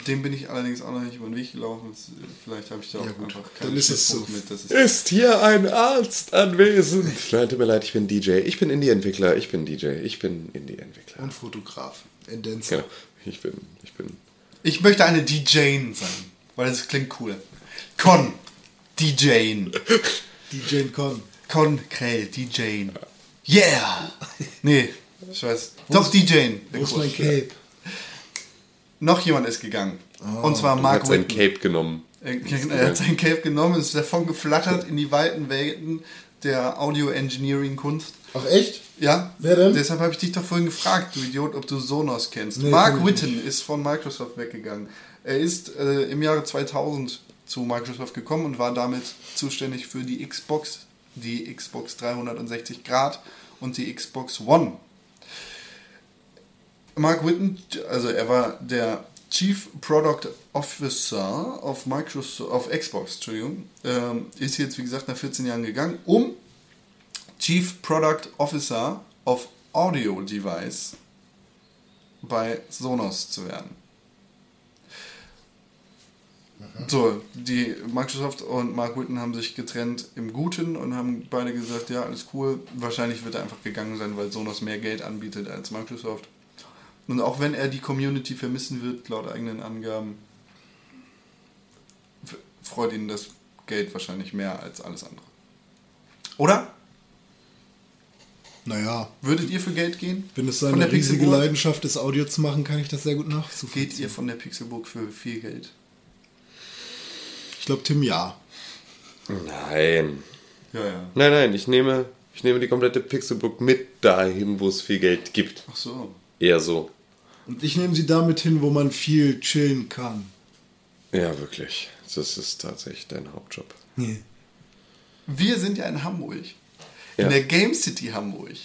Dem bin ich allerdings auch noch nicht über den Weg gelaufen. Äh, Vielleicht habe ich da auch Ja, gut. einfach Dann ist es so. mit. Das ist, Ist hier ein Arzt anwesend? Nein, tut mir leid, ich bin DJ. Ich bin Indie-Entwickler. Ich bin DJ. Ich bin Indie-Entwickler. Und Fotograf. Und Dancer. Genau. Ich bin, ich bin. ich möchte eine DJ sein, weil das klingt cool. Con. DJ. DJ Con. Con Krell, DJ. Yeah! Nee, ich weiß. Doch, DJ. Wo ist mein Cape? Noch jemand ist gegangen. Und zwar Er Mark hat sein. Cape genommen. Er, er hat sein Cape genommen, ist davon geflattert in die weiten Welten der Audio-Engineering-Kunst. Ach echt? Ja, Wer denn? deshalb habe ich dich doch vorhin gefragt, du Idiot, ob du Sonos kennst. Nee, Mark Whitten ist von Microsoft weggegangen. Er ist äh, im Jahre 2000 zu Microsoft gekommen und war damit zuständig für die Xbox, die Xbox 360 Grad und die Xbox One. Mark Whitten, also er war der Chief Product Officer auf Microsoft, auf Xbox, Entschuldigung, ähm, ist jetzt wie gesagt nach 14 Jahren gegangen, um Chief Product Officer of Audio Device bei Sonos zu werden. So, die Microsoft und Mark Whitten haben sich getrennt im Guten und haben beide gesagt, ja, alles cool. Wahrscheinlich wird er einfach gegangen sein, weil Sonos mehr Geld anbietet als Microsoft. Und auch wenn er die Community vermissen wird, laut eigenen Angaben, freut ihn das Geld wahrscheinlich mehr als alles andere. Oder? Naja, Würdet ihr für Geld gehen? wenn es Von seine der riesige Pixelburg? Leidenschaft ist, Audio zu machen, kann ich das sehr gut nachvollziehen. Geht ihr von der Pixelburg für viel Geld? Ich glaube, Tim, ja. Nein. Ja, ja. Nein, nein, ich nehme, ich nehme die komplette Pixelbook mit dahin, wo es viel Geld gibt. Ach so. Eher so. Und ich nehme sie damit hin, wo man viel chillen kann. Ja, wirklich. Das ist tatsächlich dein Hauptjob. Wir sind ja in Hamburg. Ja. in der Game City Hamburg,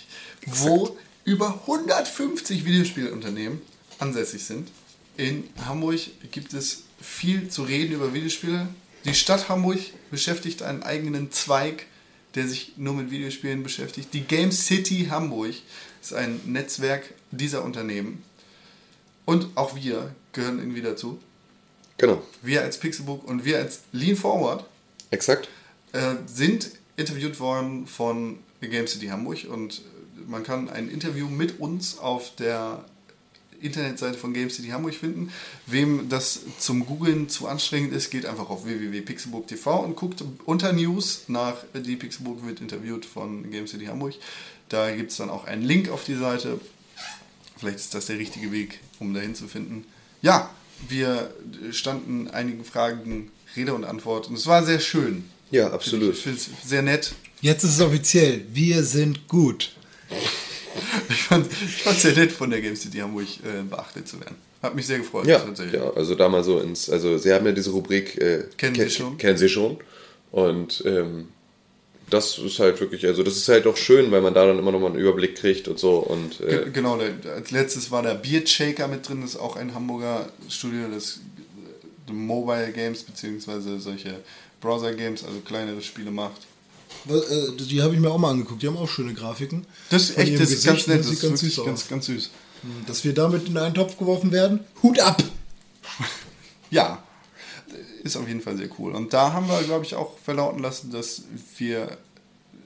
wo über 150 Videospielunternehmen ansässig sind. In Hamburg gibt es viel zu reden über Videospiele. Die Stadt Hamburg beschäftigt einen eigenen Zweig, der sich nur mit Videospielen beschäftigt. Die Game City Hamburg ist ein Netzwerk dieser Unternehmen. Und auch wir gehören irgendwie dazu. Genau, Wir als Pixelbook und wir als Lean Forward exakt. äh, sind interviewt worden von Game City Hamburg und man kann ein Interview mit uns auf der Internetseite von Game City Hamburg finden. Wem das zum Googlen zu anstrengend ist, geht einfach auf www.pixelbook.tv und guckt unter News nach die Pixelbook wird interviewt von Game City Hamburg. Da gibt es dann auch einen Link auf die Seite. Vielleicht ist das der richtige Weg, um dahin zu finden. Ja, wir standen einigen Fragen Rede und Antwort und es war sehr schön. Ja, absolut. Ich finde es sehr nett. Jetzt ist es offiziell. Wir sind gut. Ich fand es sehr nett von der Game City Hamburg äh, beachtet zu werden. Hat mich sehr gefreut. Ja, tatsächlich. ja, also da mal so ins, also sie haben ja diese Rubrik äh, Kennen Sie schon? Kennen Sie schon. Und ähm, das ist halt wirklich, also das ist halt auch schön, weil man da dann immer noch mal einen Überblick kriegt und so. Und äh, Ge- Genau, als letztes war der Beard Shaker mit drin, das ist auch ein Hamburger Studio, das äh, Mobile Games bzw. solche Browser Games, also kleinere Spiele macht. Äh, Die habe ich mir auch mal angeguckt. Die haben auch schöne Grafiken. Das ist echt, das ist ganz Gesicht, ne? nett, das Sieht ist ganz wirklich süß ganz, aus. ganz süß. Dass wir damit in einen Topf geworfen werden. Hut ab! Ja, ist auf jeden Fall sehr cool. Und da haben wir, glaube ich, auch verlauten lassen, dass wir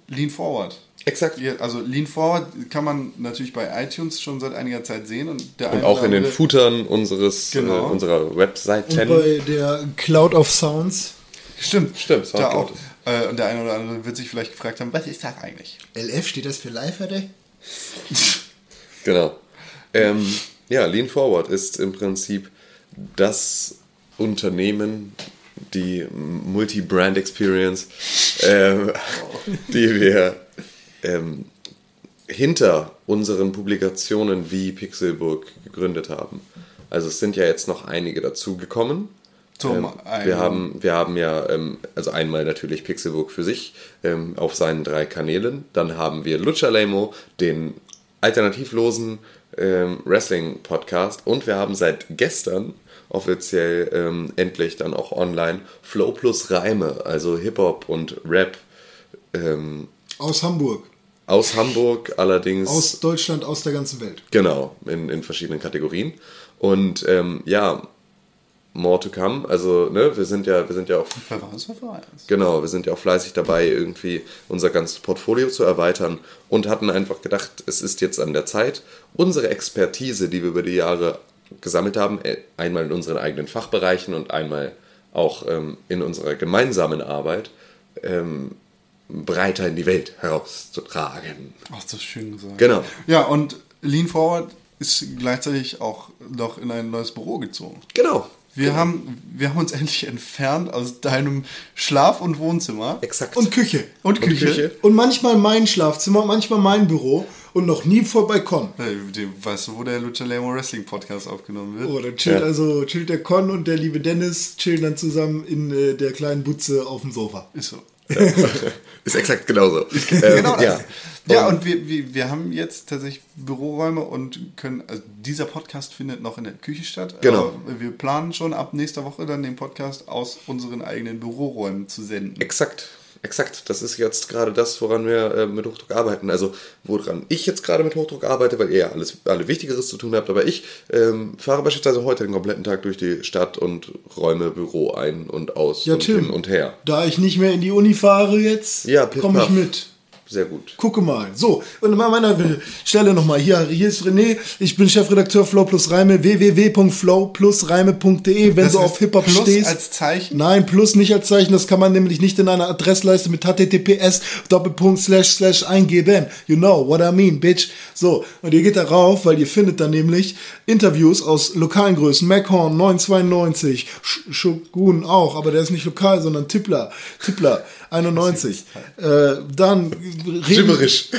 Lean Forward. exakt. Also Lean Forward kann man natürlich bei iTunes schon seit einiger Zeit sehen. Und, der Und auch in den Footern unseres, Genau. äh, unserer Und Webseiten. bei der Cloud of Sounds. Stimmt, Stimmt, Da auch. Äh, und der eine oder andere wird sich vielleicht gefragt haben, was ist das eigentlich? LF steht das für Live, oder? Genau. Ähm, ja, Lean Forward ist im Prinzip das Unternehmen, die Multi-Brand Experience, ähm, [laughs] die wir ähm, hinter unseren Publikationen wie Pixelburg gegründet haben. Also es sind ja jetzt noch einige dazugekommen. Ähm, wir, haben, wir haben ja, ähm, also einmal natürlich Pixelbook für sich ähm, auf seinen drei Kanälen. Dann haben wir Lucha Lemo, den alternativlosen ähm, Wrestling-Podcast. Und wir haben seit gestern offiziell ähm, endlich dann auch online Flow plus Reime, also Hip-Hop und Rap ähm, Aus Hamburg. aus Hamburg, allerdings Aus Deutschland, aus der ganzen Welt. Genau, in, in verschiedenen Kategorien. Und ähm, ja, more to come. Also, ne, wir sind ja, wir sind ja auch, genau, wir sind ja auch fleißig dabei, irgendwie unser ganzes Portfolio zu erweitern und hatten einfach gedacht, es ist jetzt an der Zeit, unsere Expertise, die wir über die Jahre gesammelt haben, äh, einmal in unseren eigenen Fachbereichen und einmal auch ähm, in unserer gemeinsamen Arbeit, ähm, breiter in die Welt herauszutragen. Ach, das ist schön gesagt. Genau. Ja, und Lean Forward ist gleichzeitig auch noch in ein neues Büro gezogen. Genau. Wir, haben, wir haben uns [laughs] endlich entfernt aus deinem Schlaf- und Wohnzimmer. Exakt. Und Küche. Und Küche. Küche. Und manchmal mein Schlafzimmer, manchmal mein Büro und noch nie vor Balkon. Hey, die- Weißt du, wo der Lucha Lemo Wrestling Podcast aufgenommen wird? Oh, dann chillt Ja. also chillt der Con und der liebe Dennis chillen dann zusammen in äh, der kleinen Butze auf dem Sofa. Ist so. [laughs] Ist exakt genauso. Ähm, genau das. ja. Ja, Und- wir, wir, wir haben jetzt tatsächlich Büroräume und können, also dieser Podcast findet noch in der Küche statt. Genau. Wir planen schon ab nächster Woche dann den Podcast aus unseren eigenen Büroräumen zu senden. Exakt. Exakt. Das ist jetzt gerade das, woran wir äh, mit Hochdruck arbeiten. Also, woran ich jetzt gerade mit Hochdruck arbeite, weil ihr ja alles, alle Wichtigeres zu tun habt. Aber ich ähm, fahre beispielsweise heute den kompletten Tag durch die Stadt und räume Büro ein und aus Ja, und Tim. hin und her. Da ich nicht mehr in die Uni fahre jetzt, Ja, komme ich mit. Sehr gut. Gucke mal. So, und an meiner Stelle nochmal. Hier, hier ist René. Ich bin Chefredakteur Flow Plus Reime. www.flowplusreime.de. Wenn Das du auf Hip-Hop stehst. als Zeichen? Nein, Plus nicht als Zeichen. Das kann man nämlich nicht in einer Adressleiste mit HTTPS Doppelpunkt slash slash eingeben. You know what I mean, bitch. So, und ihr geht da rauf, weil ihr findet dann nämlich Interviews aus lokalen Größen. Mackhorn 992, Sch- Shogun auch, aber der ist nicht lokal, sondern Tippler. Tippler 91. Äh, dann reden, Gibberisch.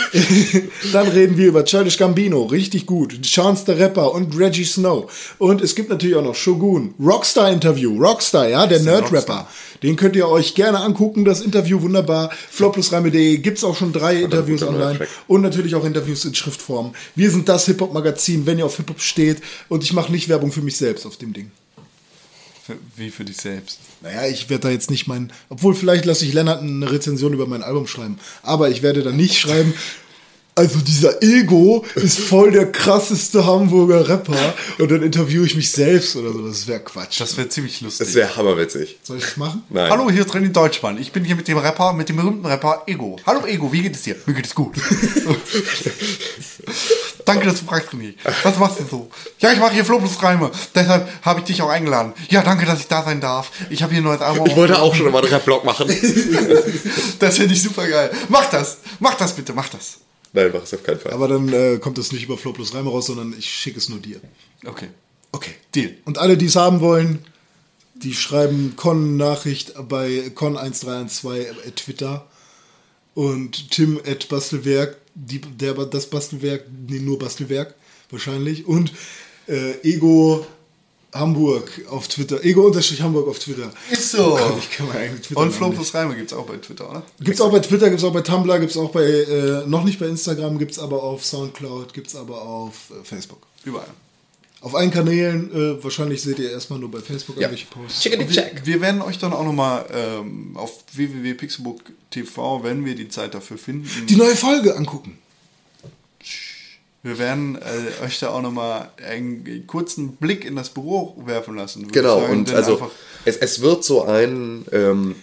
[laughs] dann reden wir über Childish Gambino, richtig gut. Chance the Rapper und Reggie Snow. Und es gibt natürlich auch noch Shogun, Rockstar Interview, Rockstar, ja, der Nerd-Rapper. Den könnt ihr euch gerne angucken, das Interview wunderbar. Floplusreime.de gibt's auch schon drei Interviews online und natürlich auch Interviews in Schriftform. Wir sind das Hip-Hop-Magazin, wenn ihr auf Hip-Hop steht und ich mache nicht Werbung für mich selbst auf dem Ding. Wie für dich selbst. Naja, ich werde da jetzt nicht mein. Obwohl, vielleicht lasse ich Lennart eine Rezension über mein Album schreiben. Aber ich werde da nicht schreiben. Also dieser Ego ist voll der krasseste Hamburger Rapper und dann interviewe ich mich selbst oder so. Das wäre Quatsch. Das wäre ziemlich lustig. Das wäre hammerwitzig. Soll ich das machen? Nein. Hallo, hier ist René Deutschmann. Ich bin hier mit dem Rapper, mit dem berühmten Rapper Ego. Hallo Ego, wie geht es dir? Mir geht es gut. [laughs] Danke, dass du fragst, René. Was machst du so? Ja, ich mache hier Flopus-Reime. Deshalb habe ich dich auch eingeladen. Ja, danke, dass ich da sein darf. Ich habe hier ein neues Album. Ich wollte auch schon immer einen Rap-Blog machen. [laughs] Das finde ich super geil. Mach das. Mach das bitte, mach das. Nein, mach es auf keinen Fall. Aber dann äh, kommt das nicht über Flow plus Reime raus, sondern ich schicke es nur dir. Okay. Okay. Deal. Und alle, die es haben wollen, die schreiben Con-Nachricht bei Con1312 at Twitter und Tim at Bastelwerk, die, der, das Bastelwerk, nee, nur Bastelwerk wahrscheinlich und äh, Ego Hamburg auf Twitter, Ego unterstrich Hamburg auf Twitter. Ist so. Ich kann meinen eigenen Twitter Und Flopus Reime gibt es auch bei Twitter, oder? Gibt's auch bei Twitter, gibt's auch bei Tumblr, gibt's auch bei, äh, noch nicht bei Instagram, gibt's aber auf Soundcloud, gibt's aber auf äh, Facebook. Überall. Auf allen Kanälen, äh, wahrscheinlich seht ihr erstmal nur bei Facebook Ja. irgendwelche Posts. Chickadee Wir, check. wir werden euch dann auch nochmal ähm, auf www.pixelbook TV, wenn wir die Zeit dafür finden, Die neue Folge angucken. wir werden äh, euch da auch nochmal einen kurzen Blick in das Büro werfen lassen. Genau, sagen, und also es, es wird so einen ähm,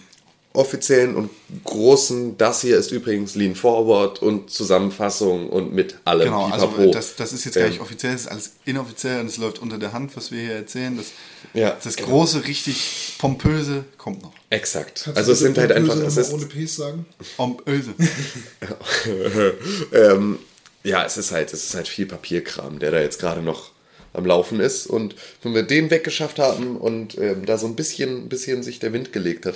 offiziellen und großen, das hier ist übrigens Lean Forward und Zusammenfassung und mit allem. Genau, also Pipapo. das, das ist jetzt gar nicht Ähm, offiziell, das ist alles inoffiziell und es läuft unter der Hand, was wir hier erzählen. Das, Ja, das genau. große, richtig pompöse kommt noch. Exakt. Kannst also du es sind halt einfach, es ist, ohne Ps sagen. Pompöse. [laughs] ähm, ja, es ist halt, es ist halt viel Papierkram, der da jetzt gerade noch am Laufen ist. Und wenn wir den weggeschafft haben und ähm, da so ein bisschen, bisschen sich der Wind gelegt hat,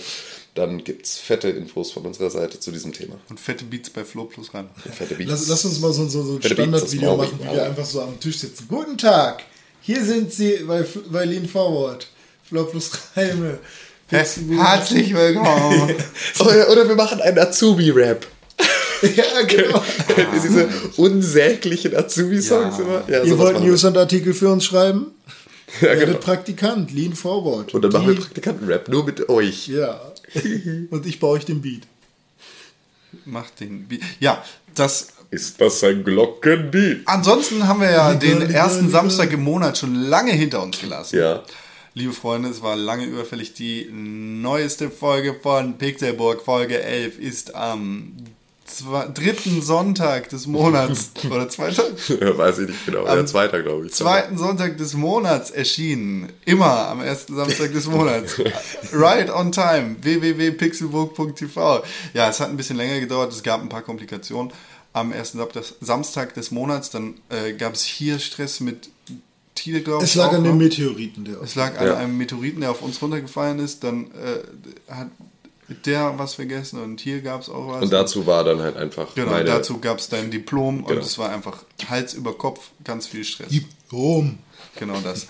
dann gibt es fette Infos von unserer Seite zu diesem Thema. Und fette Beats bei Flo plus rein. Fette Beats. Lass, lass uns mal so, so, so ein Standardvideo machen, wie wir einfach so am Tisch sitzen. Guten Tag, hier sind Sie bei, bei Lean Forward. Flow plus Reime. Herzlich willkommen. [laughs] Oder, oder wir machen einen Azubi-Rap. [laughs] ja, genau. Ihr diese unsäglichen Azubi-Songs Ja. immer? Ja, Ihr wollt. News und Artikel für uns schreiben? Ja, Werdet genau. Praktikant, Lean Forward. Und dann machen wir Die- Praktikanten-Rap, nur mit euch. Ja. [laughs] Und ich baue euch den Beat. Macht den Beat. Ja, das Ist das ein Glockenbeat? Ansonsten haben wir ja den ersten. Samstag im Monat schon lange hinter uns gelassen. Ja. Liebe Freunde, es war lange überfällig. Die neueste Folge von Pixelburg, Folge 11, ist am zwei, dritten Sonntag des Monats, [laughs] oder zweiter? Weiß ich nicht genau. Am ja, zweiter, glaube ich. Zweiten Sonntag des Monats erschienen. Immer am ersten Samstag des Monats. [laughs] right on time. www.pixelburg.tv. Ja, es hat ein bisschen länger gedauert. Es gab ein paar Komplikationen. Am ersten Samstag- des Monats, dann äh, gab es hier Stress mit Tide, glaube ich. Es lag auch an dem Meteoriten, der Es lag an Ja. einem Meteoriten, der auf uns runtergefallen ist. Dann äh, hat der was vergessen und hier gab es auch was. Und dazu war dann halt einfach genau, meine... dazu gab es dein Diplom Genau. und es war einfach Hals über Kopf, ganz viel Stress. Diplom. Genau das.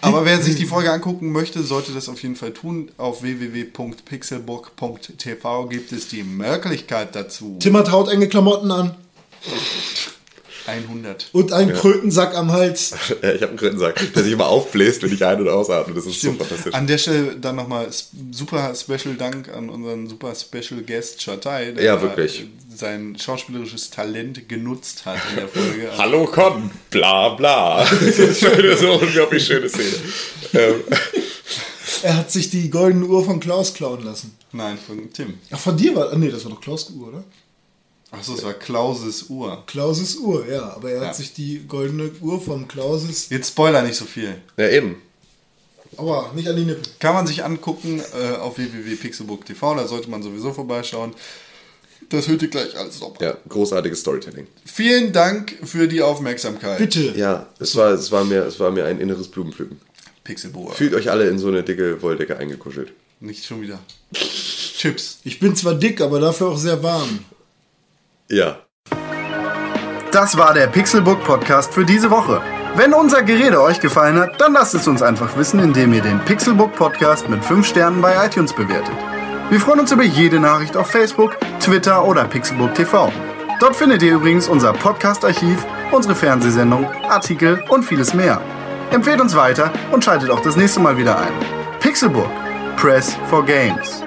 Aber wer sich die Folge angucken möchte, sollte das auf jeden Fall tun. Auf www.pixelbook.tv gibt es die Möglichkeit dazu. Tim hat hautenge Klamotten an [laughs] 100. und einen Krötensack am Hals. [laughs] Ja, ich habe einen Krötensack, der sich immer aufbläst, wenn ich ein- und ausatme. Das ist so fantastisch. An der Stelle dann nochmal super Special Dank an unseren super Special Guest Chatai, der Ja, wirklich. sein schauspielerisches Talent genutzt hat in der Folge. [laughs] Hallo Con, bla bla. Das ist eine so unglaublich schöne Szene. Ähm, [laughs] Er hat sich die goldene Uhr von Klaus klauen lassen. Nein, von Tim. Ach, von dir war. ah, Nee, das war doch Klaus' Uhr, oder? Achso, es war Klauses Uhr. Klauses Uhr, ja. Aber er Ja. hat sich die goldene Uhr vom Klauses. Jetzt Spoiler nicht so viel. ja, eben. Aua, nicht an die Nippel. Kann man sich angucken äh, auf www.pixelbook.tv, da sollte man sowieso vorbeischauen. Das hört ihr gleich alles nochmal. Ja, großartiges Storytelling. Vielen Dank für die Aufmerksamkeit. Bitte. Ja, es war, es war, mir, es war mir ein inneres Blumenpflücken. Pixelboa. Fühlt euch alle in so eine dicke Wolldecke eingekuschelt. Nicht schon wieder. Chips. Ich bin zwar dick, aber dafür auch sehr warm. Ja. Das war der Pixelbook Podcast für diese Woche. Wenn unser Gerede euch gefallen hat, dann lasst es uns einfach wissen, indem ihr den Pixelbook Podcast mit 5 Sternen bei iTunes bewertet. Wir freuen uns über jede Nachricht auf Facebook, Twitter oder Pixelbook TV. Dort findet ihr übrigens unser Podcast-Archiv, unsere Fernsehsendung, Artikel und vieles mehr. Empfehlt uns weiter und schaltet auch das nächste Mal wieder ein. Pixelbook. Press for Games.